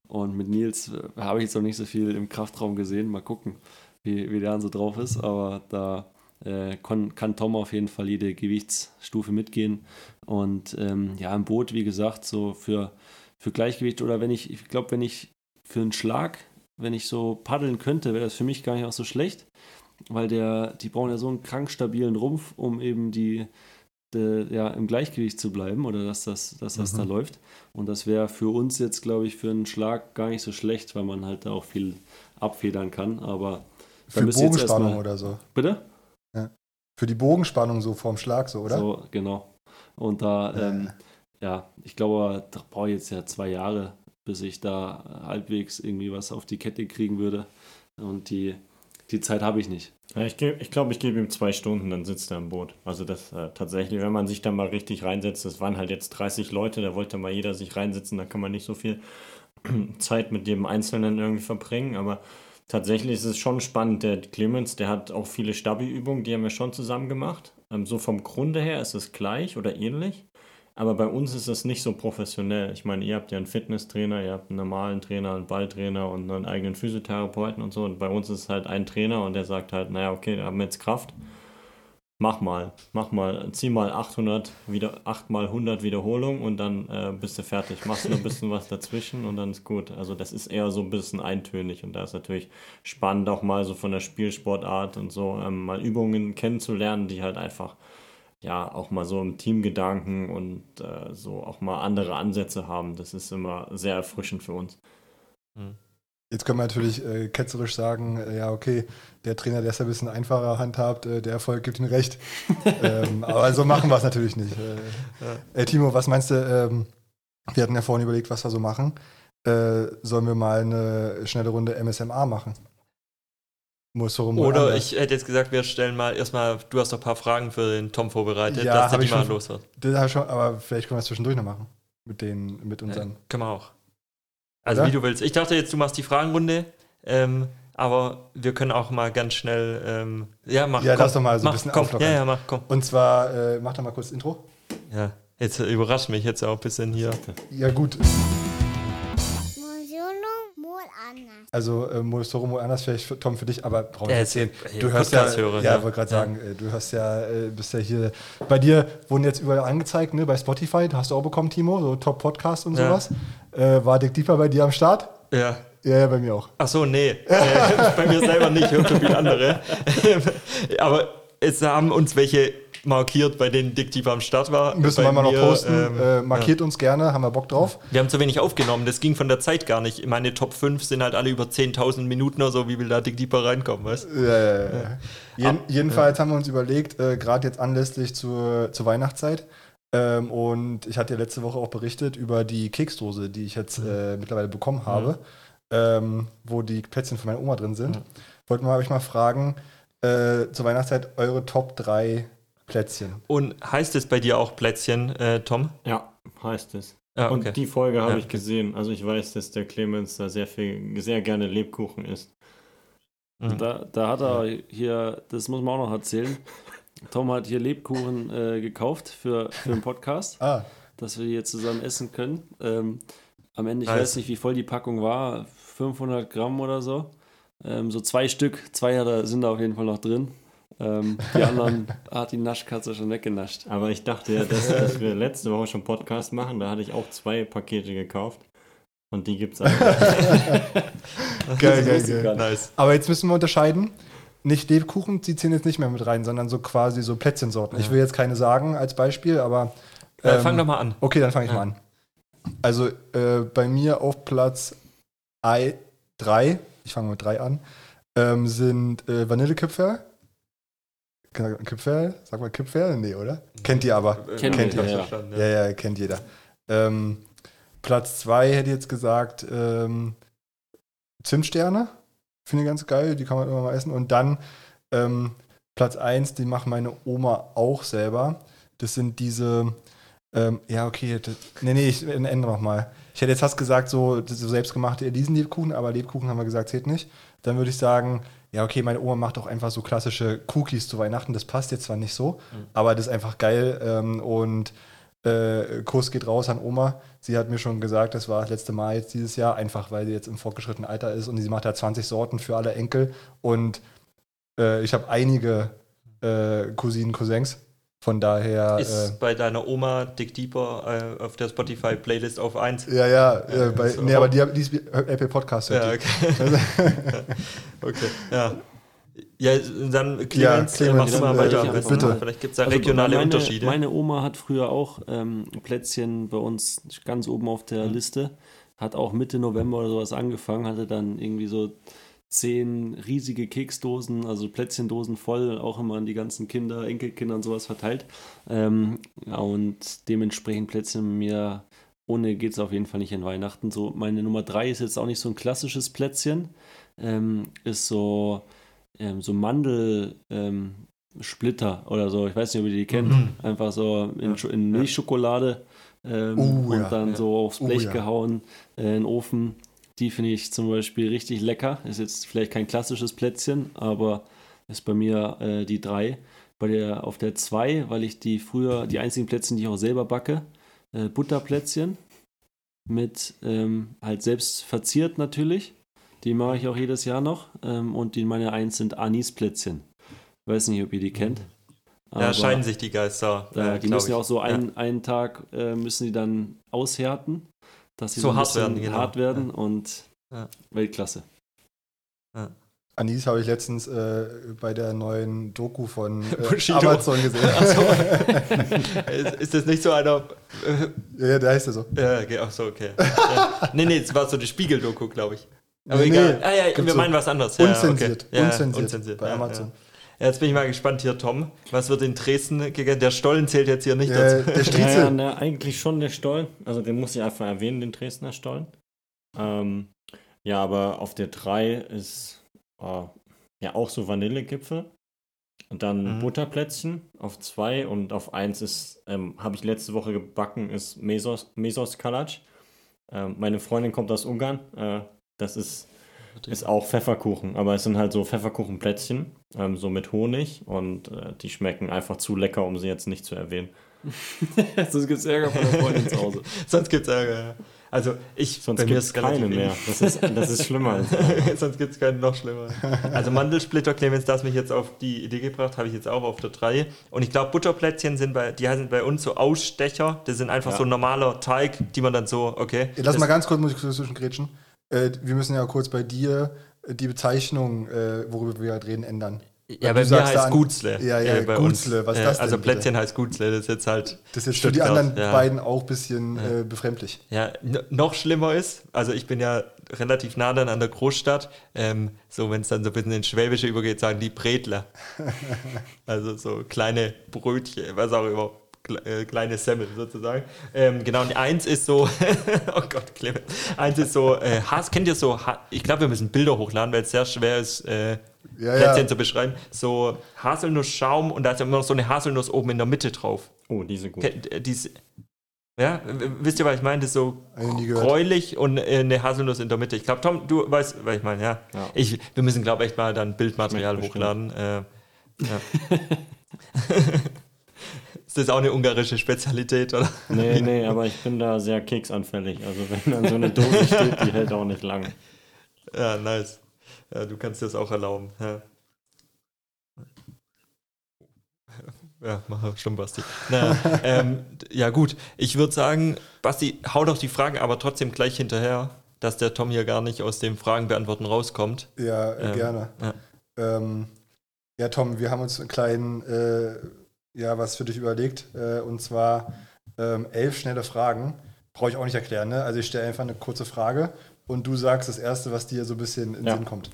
und mit Nils äh, habe ich jetzt noch nicht so viel im Kraftraum gesehen. Mal gucken, wie, wie der dann so drauf ist. Aber da äh, kon, kann Tom auf jeden Fall jede Gewichtsstufe mitgehen. Und ähm, ja, im Boot, wie gesagt, so für, für Gleichgewicht oder wenn ich, ich glaube, wenn ich für einen Schlag, wenn ich so paddeln könnte, wäre das für mich gar nicht auch so schlecht, weil der, die brauchen ja so einen krank stabilen Rumpf, um eben die, de, ja, im Gleichgewicht zu bleiben oder dass das, dass das da läuft. Und das wäre für uns jetzt, glaube ich, für einen Schlag gar nicht so schlecht, weil man halt da auch viel abfedern kann. Aber Für Bogenspannung oder so. Bitte? Für die Bogenspannung so vorm Schlag so, oder? So, genau. Und da, Äh. ähm, ja, ich glaube, da brauche ich jetzt ja zwei Jahre, bis ich da halbwegs irgendwie was auf die Kette kriegen würde. Und die, die Zeit habe ich nicht. Ja, ich glaube, ich, glaub, ich gebe ihm zwei Stunden, dann sitzt er im Boot. Also das äh, tatsächlich, wenn man sich da mal richtig reinsetzt, das waren halt jetzt 30 Leute, da wollte mal jeder sich reinsetzen, da kann man nicht so viel Zeit mit jedem Einzelnen irgendwie verbringen, aber tatsächlich ist es schon spannend. Der Clemens, der hat auch viele Stabi-Übungen, die haben wir schon zusammen gemacht. Ähm, so vom Grunde her ist es gleich oder ähnlich. Aber bei uns ist das nicht so professionell. Ich meine, ihr habt ja einen Fitnesstrainer, ihr habt einen normalen Trainer, einen Balltrainer und einen eigenen Physiotherapeuten und so. Und bei uns ist halt ein Trainer und der sagt halt, naja, okay, wir haben jetzt Kraft. Mach mal, mach mal, zieh mal 800, wieder, 8 mal 100 Wiederholungen und dann äh, bist du fertig. Machst du ein bisschen was dazwischen und dann ist gut. Also das ist eher so ein bisschen eintönig und da ist natürlich spannend auch mal so von der Spielsportart und so ähm, mal Übungen kennenzulernen, die halt einfach ja, auch mal so im Teamgedanken und äh, so auch mal andere Ansätze haben. Das ist immer sehr erfrischend für uns. Jetzt können wir natürlich äh, ketzerisch sagen, äh, ja, okay, der Trainer, der es ein bisschen einfacher handhabt, äh, der Erfolg gibt ihm recht. ähm, aber so machen wir es natürlich nicht. Äh, äh, Timo, was meinst du? Ähm, wir hatten ja vorhin überlegt, was wir so machen. Äh, sollen wir mal eine schnelle Runde MSMA machen? Muss so rum Oder anders. ich hätte jetzt gesagt, wir stellen mal erstmal, du hast doch ein paar Fragen für den Tom vorbereitet, Ja, dass der die mal schon. los wird. Das schon, aber vielleicht können wir es zwischendurch noch machen. Mit den, mit Ja, unseren. können wir auch. Also Oder? wie du willst. Ich dachte jetzt, du machst die Fragenrunde, ähm, aber wir können auch mal ganz schnell, ähm, ja, mach, Ja, komm, lass doch mal so ein mach, bisschen komm, auflockern. Ja, ja, mach, komm. Und zwar, äh, mach doch mal kurz das Intro. Ja, jetzt überrascht mich jetzt auch ein bisschen hier. Ja, gut. Anders. Also, äh, Mosoro anders vielleicht, für, Tom, für dich, aber brauch ich erzählen. äh, Du hörst ja, Podcast-Hörer, ja, ja. wollte gerade Ja. sagen, äh, du hörst ja, äh, bist ja hier, bei dir wurden jetzt überall angezeigt, ne, bei Spotify, hast du auch bekommen, Timo, so Top-Podcast und Ja. sowas. Äh, war Dick Deeper bei dir am Start? Ja. Ja, ja, bei mir auch. Ach so, nee. äh, bei mir selber nicht, hören schon viele andere. aber es haben uns welche markiert, bei denen Dick Deep am Start war. Müssen wir mal noch posten. ähm, äh, markiert uns gerne, haben wir Bock drauf. Wir haben zu wenig aufgenommen, das ging von der Zeit gar nicht. Meine Top 5 sind halt alle über 10.000 Minuten oder so, wie will da Dick Deeper reinkommen, weißt Ja, ja, ja. Jeden, jedenfalls haben wir uns überlegt, äh, gerade jetzt anlässlich zur, zur Weihnachtszeit, ähm, und ich hatte ja letzte Woche auch berichtet über die Keksdose, die ich jetzt äh, mittlerweile bekommen habe, ähm, wo die Plätzchen von meiner Oma drin sind. Wollten wir euch mal fragen, äh, zur Weihnachtszeit eure Top 3 Plätzchen. Und heißt es bei dir auch Plätzchen, äh, Tom? Ja, heißt es. Ah, okay. Und die Folge habe Ja, ich okay. gesehen. Also ich weiß, dass der Clemens da sehr viel, sehr gerne Lebkuchen isst. Mhm. Da, da hat er hier, das muss man auch noch erzählen. Tom hat hier Lebkuchen äh, gekauft für, für den Podcast. Ah, dass wir hier zusammen essen können. Ähm, am Ende, ich Nice. weiß nicht, wie voll die Packung war, 500 Gramm oder so. Ähm, so zwei Stück, zwei sind da auf jeden Fall noch drin. Ähm, die anderen hat die Naschkatze schon weggenascht. Aber ich dachte ja, dass, dass wir letzte Woche schon Podcast machen. Da hatte ich auch zwei Pakete gekauft. Und die gibt es einfach. Geil, geil, geil. Nice. Aber jetzt müssen wir unterscheiden. Nicht Lebkuchen, die zählen jetzt nicht mehr mit rein, sondern so quasi so Plätzchensorten. Ich will jetzt keine sagen als Beispiel, aber. Äh, ähm, fang doch mal an. Okay, dann fange ich mal an. Also äh, bei mir auf Platz 3, ich fange mit 3 an, ähm, sind äh, Vanillekipferl. Kipferl? Sag mal Kipferl? Nee, oder? Kennt ihr aber. Kennen kennt wir, ihr. ja. Ja, ja, kennt jeder. Ähm, Platz 2 hätte ich jetzt gesagt ähm, Zimtsterne. Finde ich ganz geil, die kann man immer mal essen. Und dann ähm, Platz 1, die macht meine Oma auch selber. Das sind diese, ähm, ja, okay, das, nee, nee, ich ändere nochmal. Ich hätte jetzt fast gesagt, so, so selbstgemachte Elisenlebkuchen, aber Lebkuchen haben wir gesagt, zählt nicht. Dann würde ich sagen, ja, okay, meine Oma macht auch einfach so klassische Cookies zu Weihnachten. Das passt jetzt zwar nicht so, aber das ist einfach geil. Ähm, und äh, Kuss geht raus an Oma. Sie hat mir schon gesagt, das war das letzte Mal jetzt dieses Jahr, einfach weil sie jetzt im fortgeschrittenen Alter ist und sie macht da 20 Sorten für alle Enkel. Und äh, ich habe einige äh, Cousinen, Cousins. Von daher. Ist bei deiner Oma Dick Deeper äh, auf der Spotify-Playlist auf 1. Äh, ja, ja, äh, bei, so. nee, aber die, die ist Apple Podcast. hört Ja, okay. okay, ja. Ja, dann Clemens, Ja, äh, Clemens, mach du mal äh, weiter. ja, bitte. Vielleicht gibt es da Also regionale meine, Unterschiede. Meine Oma hat früher auch ähm, Plätzchen bei uns ganz oben auf der Mhm. Liste. Hat auch Mitte November oder sowas angefangen, hatte dann irgendwie so zehn riesige Keksdosen, also Plätzchendosen voll, auch immer an die ganzen Kinder, Enkelkinder und sowas verteilt. Ähm, ja, und dementsprechend Plätzchen mir ohne geht es auf jeden Fall nicht in Weihnachten. So, meine Nummer drei ist jetzt auch nicht so ein klassisches Plätzchen. Ähm, ist so, ähm, so Mandel. Ähm, Splitter oder so, ich weiß nicht, ob ihr die kennt. Mhm. Einfach so in, Scho- in Milchschokolade ähm, Oh, und ja, dann ja. so aufs Oh, Blech ja. gehauen, äh, in den Ofen. Die finde ich zum Beispiel richtig lecker. Ist jetzt vielleicht kein klassisches Plätzchen, aber ist bei mir äh, die drei. Bei der, auf der zwei, weil ich die früher, die einzigen Plätzchen, die ich auch selber backe, äh, Butterplätzchen mit ähm, halt selbst verziert natürlich. Die mache ich auch jedes Jahr noch. Ähm, und die meine eins sind Anisplätzchen. Weiß nicht, ob ihr die kennt. da aber- scheiden sich die Geister. äh, die müssen ja auch so einen, einen Tag äh, müssen die dann aushärten, dass sie So hart werden, genau. hart werden und Ja. Weltklasse. Anis habe ich letztens äh, bei der neuen Doku von äh. Amazon gesehen. ist, ist das nicht so einer. Äh, ja, der heißt ja so. ja, okay, ach so, okay. ja. Nee, nee, es war so die Spiegel-Doku, glaube ich. Aber Nee, egal. nee. Ah, ja, wir so meinen was anderes. Ja, unzensiert, okay. Ja, unzensiert bei ja, Amazon. Ja. Ja, jetzt bin ich mal gespannt hier, Tom. Was wird in Dresden gegessen? Der Stollen zählt jetzt hier nicht Äh, dazu. der Ja, Striezel. ja, ne, eigentlich schon der Stollen. Also den muss ich einfach erwähnen, den Dresdner Stollen. Ähm, ja, aber auf der 3 ist äh, ja auch so Vanillegipfel. Und dann Mhm. Butterplätzchen auf 2 und auf 1 ist, ähm, habe ich letzte Woche gebacken, ist Mesos, Mesos Kalac. Ähm, meine Freundin kommt aus Ungarn. Äh, das ist, ist auch Pfefferkuchen, aber es sind halt so Pfefferkuchenplätzchen, ähm, so mit Honig und äh, die schmecken einfach zu lecker, um sie jetzt nicht zu erwähnen. Sonst gibt es Ärger von der Freundin zu Hause. Sonst gibt es Ärger, ja. Also ich, Sonst gibt es keine mehr. Das ist, das ist schlimmer. Sonst gibt es keinen noch schlimmer. Also Mandelsplitter, Clemens, das mich jetzt auf die Idee gebracht, habe ich jetzt auch auf der 3. Und ich glaube, Butterplätzchen sind bei, die heißen bei uns so Ausstecher. Das sind einfach Ja. so ein normaler Teig, die man dann so, okay. Lass mal ganz kurz, muss ich kurz zwischengrätschen. Äh, wir müssen ja kurz bei dir äh, die Bezeichnung, äh, worüber wir gerade reden, ändern. Ja, bei mir heißt Gutzle. Ja, ja, bei Gutzle, was ist Äh, das denn Also bitte? Plätzchen heißt Gutzle, das ist jetzt halt. Das ist jetzt für die anderen ja. beiden auch ein bisschen äh, befremdlich. Ja, noch schlimmer ist, also ich bin ja relativ nah dann an der Großstadt, ähm, so wenn es dann so ein bisschen ins Schwäbische übergeht, sagen die Bredler. also so kleine Brötchen, was auch immer, äh, kleine Semmel sozusagen. Ähm, genau, und eins ist so, oh Gott, Clemens, eins ist so, äh, Has, kennt ihr so, Ha- ich glaube, wir müssen Bilder hochladen, weil es sehr schwer ist, äh, Ja, Plätzchen ja. zu beschreiben. So Haselnussschaum und da ist immer noch so eine Haselnuss oben in der Mitte drauf. oh, diese gut. Kennt- äh, dies- ja, wisst ihr, was ich meine? Das ist so gräulich und äh, eine Haselnuss in der Mitte. Ich glaube, Tom, du weißt, was ich meine, ja. Ja. Ich, wir müssen, glaube ich, echt mal dann Bildmaterial hochladen. Äh, ja. Ist das auch eine ungarische Spezialität, oder? Nee, nee, aber ich bin da sehr keksanfällig. Also wenn dann so eine Dose steht, die hält auch nicht lang. Ja, nice. Ja, du kannst dir das auch erlauben. Ja, ja mach schon, Basti. Na, ähm, ja, gut. Ich würde sagen, Basti, hau doch die Fragen aber trotzdem gleich hinterher, dass der Tom hier gar nicht aus dem Fragen beantworten rauskommt. Ja, äh, Ähm, gerne. ja. Ähm, ja, Tom, wir haben uns einen kleinen, äh, ja, was für dich überlegt. Äh, und zwar ähm, elf schnelle Fragen. Brauche ich auch nicht erklären, ne? Also ich stelle einfach eine kurze Frage und du sagst das Erste, was dir so ein bisschen in den Ja. Sinn kommt.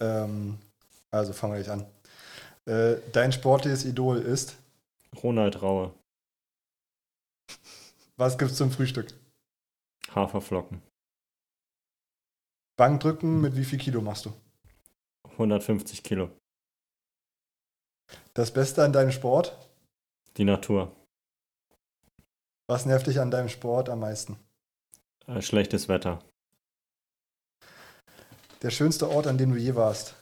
Ähm, also fangen wir gleich an. Äh, dein sportliches Idol ist, Ronald Raue, was gibt's zum Frühstück? Haferflocken, Bankdrücken, mit wie viel Kilo machst du? 150 Kilo. Das Beste an deinem Sport? Die Natur, Was nervt dich an deinem Sport am meisten? äh, schlechtes Wetter, Der schönste Ort, an dem du je warst?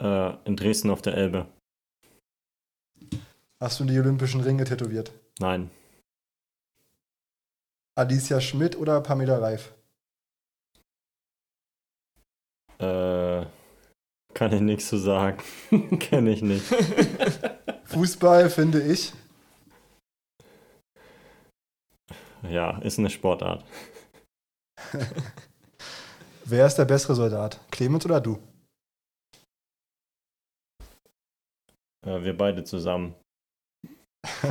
äh, in Dresden auf der Elbe. Hast du die Olympischen Ringe tätowiert? Nein, Alicia Schmidt oder Pamela Reif? äh, kann ich nichts zu sagen. Kenne ich nicht. Fußball finde ich. Ja, ist eine Sportart. Wer ist der bessere Soldat? Clemens oder du? Wir beide zusammen.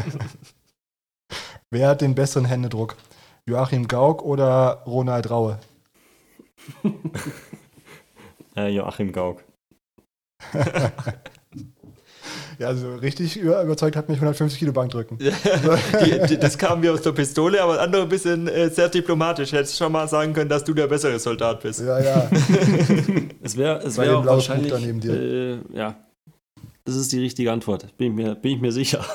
Wer hat den besseren Händedruck? Joachim Gauck oder Ronald Raue? Äh, Joachim Gauck. Ja, also richtig über- überzeugt hat mich 150 Kilo Bankdrücken. die, die, das kam mir aus der Pistole, aber das andere ein bisschen äh, sehr diplomatisch. Hättest schon mal sagen können, dass du der bessere Soldat bist. Ja, ja. Es wäre es wär auch wahrscheinlich, Buch da neben dir. äh, ja, das ist die richtige Antwort. Bin ich mir, bin ich mir sicher.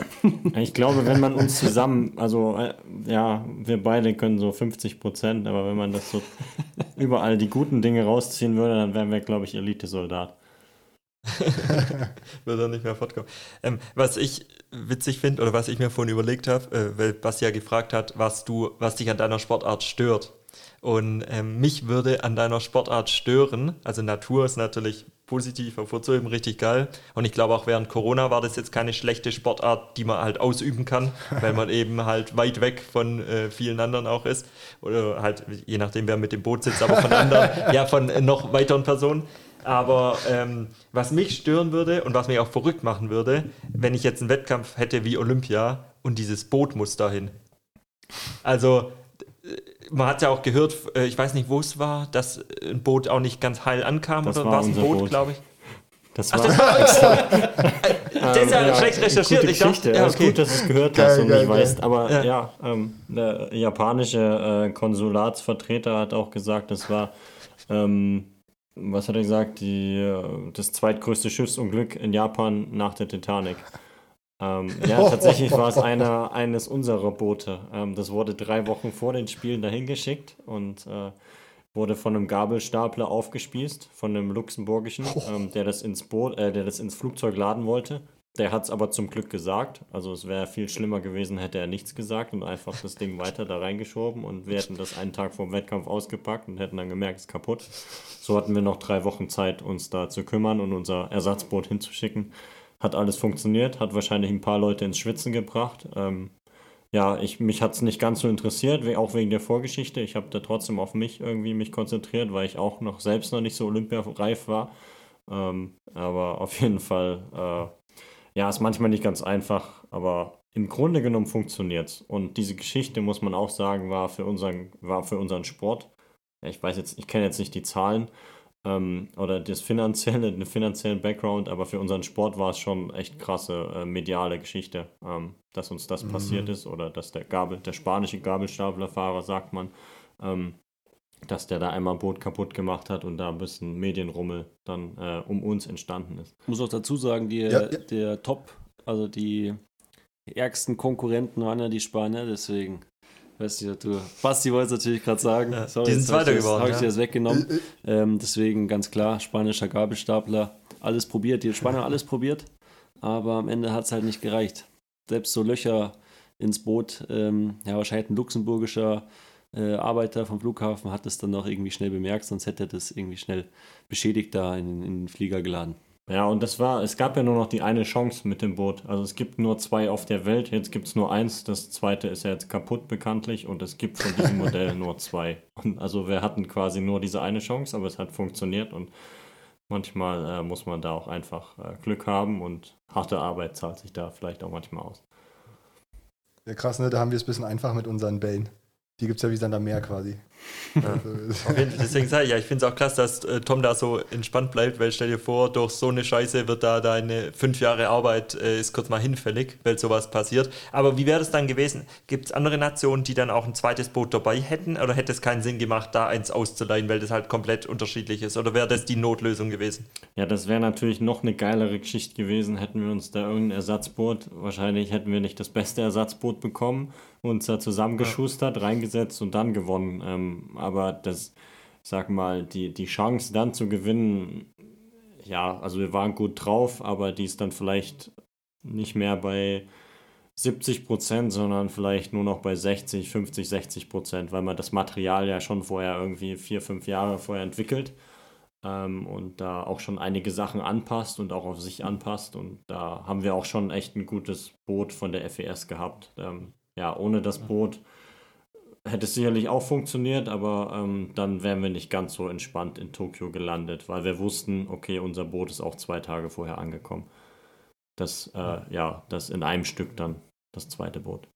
Ich glaube, wenn man uns zusammen, also äh, ja, wir beide können so 50 Prozent, aber wenn man das so überall die guten Dinge rausziehen würde, dann wären wir, glaube ich, Elite-Soldat. Wird er nicht mehr fortkommen. Ähm, was ich witzig finde oder was ich mir vorhin überlegt habe, äh, weil Basti ja gefragt hat, was du, was dich an deiner Sportart stört. Und ähm, mich würde an deiner Sportart stören, also Natur ist natürlich positiv hervorzuheben, richtig geil. Und ich glaube auch während Corona war das jetzt keine schlechte Sportart, die man halt ausüben kann, weil man eben halt weit weg von äh, vielen anderen auch ist. Oder halt, je nachdem, wer mit dem Boot sitzt, aber von anderen, ja, von äh, noch weiteren Personen. Aber ähm, was mich stören würde und was mich auch verrückt machen würde, wenn ich jetzt einen Wettkampf hätte wie Olympia und dieses Boot muss dahin. Also, äh, man hat ja auch gehört, äh, ich weiß nicht, wo es war, dass ein Boot auch nicht ganz heil ankam Das oder war es ein Boot, Boot. glaube ich. Das Ach, war, das war extra. das ist ja, Ähm, schlecht recherchiert. Ich dachte, Geschichte. ja, Ist okay. gut, dass du es gehört Geil, hast und geil, nicht geil. weißt. Aber Ja. ja, ähm, der japanische äh, Konsulatsvertreter hat auch gesagt, das war, ähm, was hat er gesagt, die, äh, das zweitgrößte Schiffsunglück in Japan nach der Titanic. Ähm, ja, tatsächlich war es einer, eines unserer Boote. Ähm, das wurde drei Wochen vor den Spielen dahin geschickt und äh, wurde von einem Gabelstapler aufgespießt, von einem luxemburgischen, ähm, der das ins Boot, äh, der das ins Flugzeug laden wollte. Der hat es aber zum Glück gesagt. Also es wäre viel schlimmer gewesen, hätte er nichts gesagt und einfach das Ding weiter da reingeschoben und wir hätten das einen Tag vor dem Wettkampf ausgepackt und hätten dann gemerkt, es ist kaputt. So hatten wir noch drei Wochen Zeit, uns da zu kümmern und unser Ersatzboot hinzuschicken. Hat alles funktioniert, hat wahrscheinlich ein paar Leute ins Schwitzen gebracht. Ähm, ja, ich, mich hat es nicht ganz so interessiert, auch wegen der Vorgeschichte. Ich habe da trotzdem auf mich irgendwie mich konzentriert, weil ich auch noch selbst noch nicht so olympiareif war. Ähm, aber auf jeden Fall, äh, ja, ist manchmal nicht ganz einfach, aber im Grunde genommen funktioniert es. Und diese Geschichte, muss man auch sagen, war für unseren, war für unseren Sport. Ich weiß jetzt, ich kenne jetzt nicht die Zahlen ähm, oder das finanzielle, den finanziellen Background, aber für unseren Sport war es schon echt krasse äh, mediale Geschichte, ähm, dass uns das passiert ist oder dass der Gabel, der spanische Gabelstaplerfahrer, sagt man, ähm, dass der da einmal ein Boot kaputt gemacht hat und da ein bisschen Medienrummel dann äh, um uns entstanden ist. Ich muss auch dazu sagen, die, Ja, ja. der Top, also die ärgsten Konkurrenten waren ja die Spanier, deswegen. Weißt du, du Basti wollte es natürlich gerade sagen. Ja, Sorry, die sind Zweiter das- geworden, Habe ich ja. dir das weggenommen. Äh, Ähm, deswegen ganz klar, spanischer Gabelstapler, alles probiert. Die Spanier alles probiert. aber am Ende hat es halt nicht gereicht. Selbst so Löcher ins Boot, ähm, ja, wahrscheinlich ein luxemburgischer äh, Arbeiter vom Flughafen hat es dann noch irgendwie schnell bemerkt, sonst hätte er das irgendwie schnell beschädigt da in, in den Flieger geladen. Ja, und das war, es gab ja nur noch die eine Chance mit dem Boot. Also es gibt nur zwei auf der Welt, jetzt gibt es nur eins, das zweite ist ja jetzt kaputt bekanntlich und es gibt von diesem Modell nur zwei. Und also wir hatten quasi nur diese eine Chance, aber es hat funktioniert und manchmal äh, muss man da auch einfach äh, Glück haben und harte Arbeit zahlt sich da vielleicht auch manchmal aus. Ja, krass, ne? Da haben wir es ein bisschen einfach mit unseren Bällen. Die gibt es ja wie Sand am Meer quasi. Also, Deswegen sage ich ja, ich finde es auch klasse, dass äh, Tom da so entspannt bleibt, weil stell dir vor, durch so eine Scheiße wird da deine fünf Jahre Arbeit äh, ist kurz mal hinfällig, weil sowas passiert. Aber wie wäre das dann gewesen? Gibt es andere Nationen, die dann auch ein zweites Boot dabei hätten? Oder hätte es keinen Sinn gemacht, da eins auszuleihen, weil das halt komplett unterschiedlich ist? Oder wäre das die Notlösung gewesen? Ja, das wäre natürlich noch eine geilere Geschichte gewesen, hätten wir uns da irgendein Ersatzboot, wahrscheinlich hätten wir nicht das beste Ersatzboot bekommen, uns da zusammengeschustert, reingesetzt und dann gewonnen. Ähm, aber das, sag mal, die, die Chance dann zu gewinnen, ja, also wir waren gut drauf, aber die ist dann vielleicht nicht mehr bei 70 Prozent, sondern vielleicht nur noch bei 60, 50, 60 Prozent, weil man das Material ja schon vorher irgendwie vier, fünf Jahre vorher entwickelt ähm, und da auch schon einige Sachen anpasst und auch auf sich anpasst. Und da haben wir auch schon echt ein gutes Boot von der FES gehabt. Ähm, ja, ohne das Boot hätte es sicherlich auch funktioniert, aber ähm, dann wären wir nicht ganz so entspannt in Tokio gelandet, weil wir wussten, okay, unser Boot ist auch zwei Tage vorher angekommen. Das, äh, ja, das in einem Stück dann, das zweite Boot.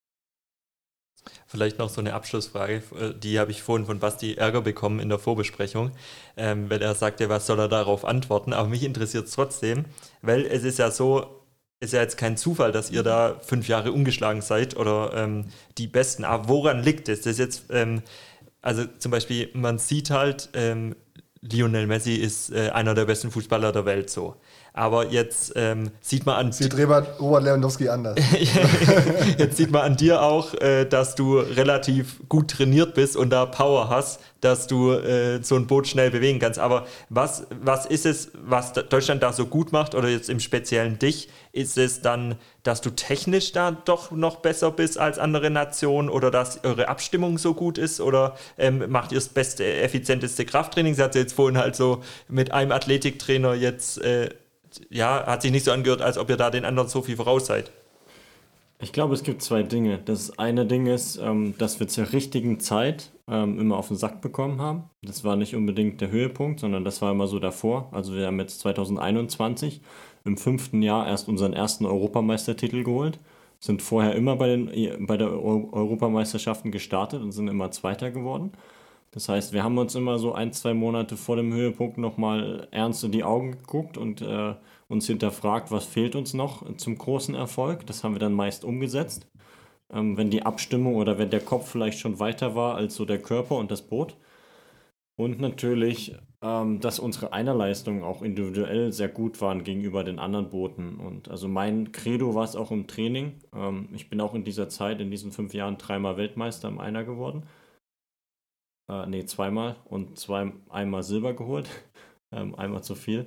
Vielleicht noch so eine Abschlussfrage, äh, die habe ich vorhin von Basti Ärger bekommen in der Vorbesprechung, ähm, weil er sagte, was soll er darauf antworten, aber mich interessiert es trotzdem, weil es ist ja so, ist ja jetzt kein Zufall, dass ihr da fünf Jahre ungeschlagen seid oder ähm, die Besten. Aber woran liegt es? Das ist jetzt, ähm, also zum Beispiel, man sieht halt, ähm, Lionel Messi ist äh, einer der besten Fußballer der Welt so. Aber jetzt ähm, sieht man an Sieht Robert, Robert Lewandowski anders. jetzt sieht man an dir auch, äh, dass du relativ gut trainiert bist und da Power hast, dass du äh, so ein Boot schnell bewegen kannst. Aber was, was ist es, was Deutschland da so gut macht oder jetzt im Speziellen dich? Ist es dann, dass du technisch da doch noch besser bist als andere Nationen oder dass eure Abstimmung so gut ist oder ähm, macht ihr das beste, effizienteste Krafttraining? Sie hat jetzt vorhin halt so mit einem Athletiktrainer jetzt, äh, ja, hat sich nicht so angehört, als ob ihr da den anderen so viel voraus seid. Ich glaube, es gibt zwei Dinge. Das eine Ding ist, ähm, dass wir zur richtigen Zeit ähm, immer auf den Sack bekommen haben. Das war nicht unbedingt der Höhepunkt, sondern das war immer so davor. Also wir haben jetzt 2021 im fünften Jahr erst unseren ersten Europameistertitel geholt, sind vorher immer bei, den, bei der Europameisterschaften gestartet und sind immer Zweiter geworden. Das heißt, wir haben uns immer so ein, zwei Monate vor dem Höhepunkt nochmal ernst in die Augen geguckt und äh, uns hinterfragt, was fehlt uns noch zum großen Erfolg. Das haben wir dann meist umgesetzt. Ähm, wenn die Abstimmung oder wenn der Kopf vielleicht schon weiter war als so der Körper und das Boot. Und natürlich, ähm, dass unsere Einerleistungen auch individuell sehr gut waren gegenüber den anderen Booten. Und also mein Credo war es auch im Training. Ähm, ich bin auch in dieser Zeit, in diesen fünf Jahren, dreimal Weltmeister im Einer geworden. Äh, nee, zweimal und zwei, einmal Silber geholt. ähm, einmal zu viel.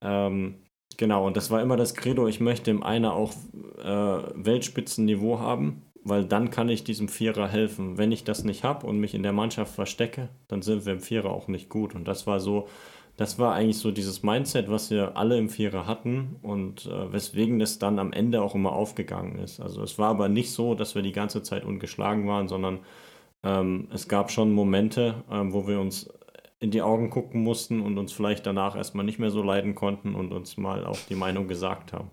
Ähm, genau, und das war immer das Credo, ich möchte im Einer auch äh, Weltspitzenniveau haben weil dann kann ich diesem Vierer helfen. Wenn ich das nicht habe und mich in der Mannschaft verstecke, dann sind wir im Vierer auch nicht gut. Und das war so, das war eigentlich so dieses Mindset, was wir alle im Vierer hatten und äh, weswegen das dann am Ende auch immer aufgegangen ist. Also es war aber nicht so, dass wir die ganze Zeit ungeschlagen waren, sondern ähm, es gab schon Momente, ähm, wo wir uns in die Augen gucken mussten und uns vielleicht danach erstmal nicht mehr so leiden konnten und uns mal auch die Meinung gesagt haben.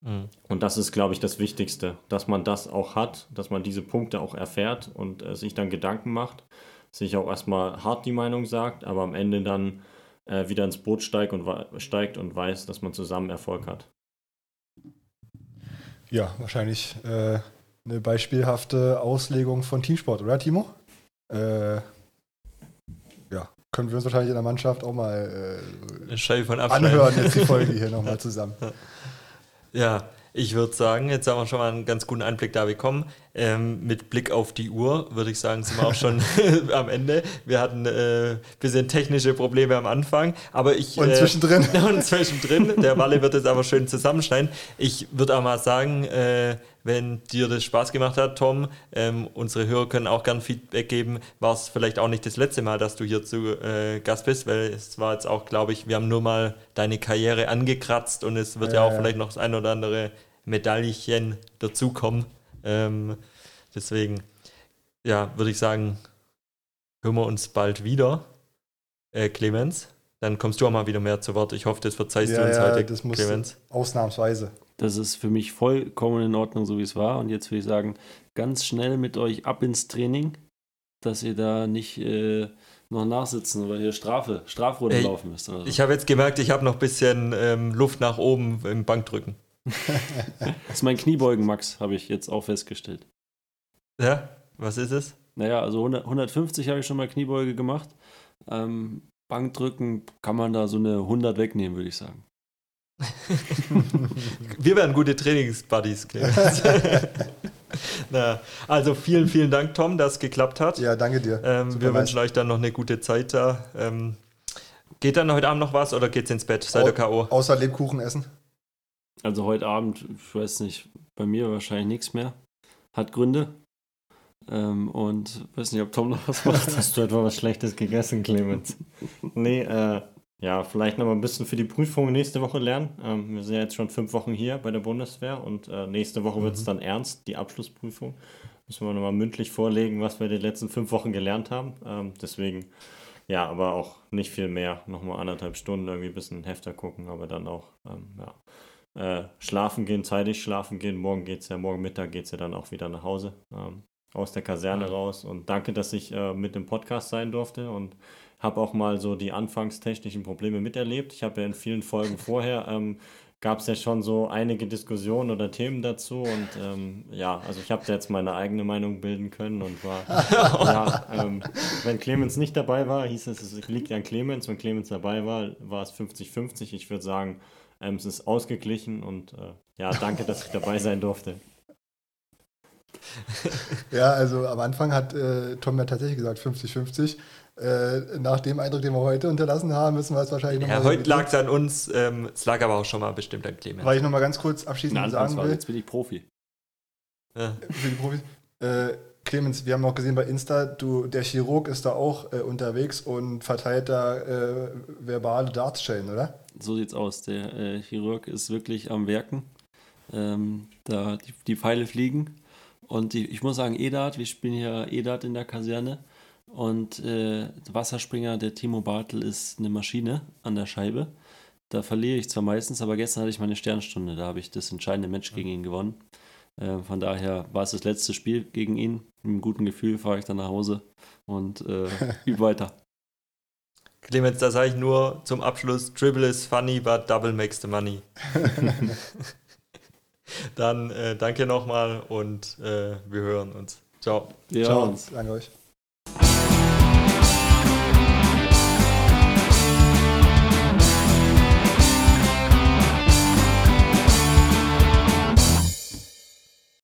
Mhm. Und das ist, glaube ich, das Wichtigste, dass man das auch hat, dass man diese Punkte auch erfährt und äh, sich dann Gedanken macht, sich auch erstmal hart die Meinung sagt, aber am Ende dann äh, wieder ins Boot steigt und, steigt und weiß, dass man zusammen Erfolg hat. Ja, wahrscheinlich äh, eine beispielhafte Auslegung von Teamsport, oder Timo? Äh, ja, können wir uns wahrscheinlich in der Mannschaft auch mal äh, anhören, jetzt die Folge hier nochmal zusammen. Ja, ich würde sagen, jetzt haben wir schon mal einen ganz guten Einblick da bekommen. Ähm, mit Blick auf die Uhr würde ich sagen, sind wir auch schon am Ende. Wir hatten ein äh, bisschen technische Probleme am Anfang, aber ich. Und äh, zwischendrin. und zwischendrin. Der Walle wird es aber schön zusammenschneiden. Ich würde auch mal sagen, äh, wenn dir das Spaß gemacht hat, Tom, ähm, unsere Hörer können auch gern Feedback geben. War es vielleicht auch nicht das letzte Mal, dass du hier zu äh, Gast bist, weil es war jetzt auch, glaube ich, wir haben nur mal deine Karriere angekratzt und es wird ja, Ja, auch ja. vielleicht noch das ein oder andere Medaillchen dazukommen. Ähm, deswegen, ja, würde ich sagen, hören wir uns bald wieder, äh, Clemens. Dann kommst du auch mal wieder mehr zu Wort. Ich hoffe, das verzeihst du Ja, uns ja, heute, das muss Clemens. ausnahmsweise. Das ist für mich vollkommen in Ordnung, so wie es war. Und jetzt würde ich sagen, ganz schnell mit euch ab ins Training, dass ihr da nicht äh, noch nachsitzen oder hier Strafe, Strafrunde Ey, laufen müsst. Oder so. Ich habe jetzt gemerkt, ich habe noch ein bisschen ähm, Luft nach oben im Bankdrücken. Das ist mein Kniebeugen, Max, habe ich jetzt auch festgestellt. Ja, was ist es? Naja, also 100, 150 habe ich schon mal Kniebeuge gemacht. Ähm, Bankdrücken kann man da so eine 100 wegnehmen, würde ich sagen. Wir werden gute Trainingsbuddies, Clemens. Na, also vielen, vielen Dank, Tom, dass es geklappt hat. Ja, danke dir. ähm, wir nice. wünschen euch dann noch eine gute Zeit da. Ähm, geht dann heute Abend noch was oder geht's ins Bett? Seid ihr K.O.? Außer Lebkuchen essen. Also heute Abend, ich weiß nicht, bei mir wahrscheinlich nichts mehr. Hat Gründe. Ähm, und weiß nicht, ob Tom noch was macht. Hast du etwa was Schlechtes gegessen, Clemens? nee, äh, ja, vielleicht noch mal ein bisschen für die Prüfung nächste Woche lernen. Ähm, wir sind ja jetzt schon fünf Wochen hier bei der Bundeswehr und äh, nächste Woche wird es dann ernst, die Abschlussprüfung. Müssen wir nochmal mündlich vorlegen, was wir die letzten fünf Wochen gelernt haben. Ähm, deswegen, ja, aber auch nicht viel mehr. Nochmal anderthalb Stunden irgendwie ein bisschen Hefter gucken, aber dann auch, ähm, ja. Äh, schlafen gehen, zeitig schlafen gehen. Morgen geht es ja, morgen Mittag geht es ja dann auch wieder nach Hause. Ähm, aus der Kaserne raus. Und danke, dass ich äh, mit dem Podcast sein durfte und habe auch mal so die anfangstechnischen Probleme miterlebt. Ich habe ja in vielen Folgen vorher ähm, gab es ja schon so einige Diskussionen oder Themen dazu und ähm, ja, also ich habe da jetzt meine eigene Meinung bilden können und war, ja, ähm, wenn Clemens nicht dabei war, hieß es, es liegt an Clemens, wenn Clemens dabei war, war es 50-50. Ich würde sagen, ähm, es ist ausgeglichen und äh, ja, danke, dass ich dabei sein durfte. Ja, also am Anfang hat äh, Tom ja tatsächlich gesagt 50-50. Äh, nach dem Eindruck, den wir heute unterlassen haben, müssen wir es wahrscheinlich Ja, nochmal. heute lag es an uns, ähm, es lag aber auch schon mal bestimmt an Clemens. Weil ich nochmal ganz kurz abschließend der sagen will, jetzt bin ich Profi. Ja. für die Profis. Äh, Clemens, wir haben auch gesehen bei Insta, du, der Chirurg ist da auch äh, unterwegs und verteilt da äh, verbale Dartschellen, oder? So sieht's aus. Der äh, Chirurg ist wirklich am Werken. Ähm, da die, die Pfeile fliegen. Und die, ich muss sagen, Edat, wir spielen hier Edat in der Kaserne. Und äh, der Wasserspringer, der Timo Bartel, ist eine Maschine an der Scheibe. Da verliere ich zwar meistens, aber gestern hatte ich meine Sternstunde. Da habe ich das entscheidende Match gegen ihn gewonnen. Äh, von daher war es das letzte Spiel gegen ihn. Mit einem guten Gefühl fahre ich dann nach Hause und äh, übe weiter. Clemens, da sage ich nur zum Abschluss: Dribble is funny, but double makes the money. Dann äh, danke nochmal und äh, wir hören uns. Ciao. Wir Ciao. hören uns. Danke euch.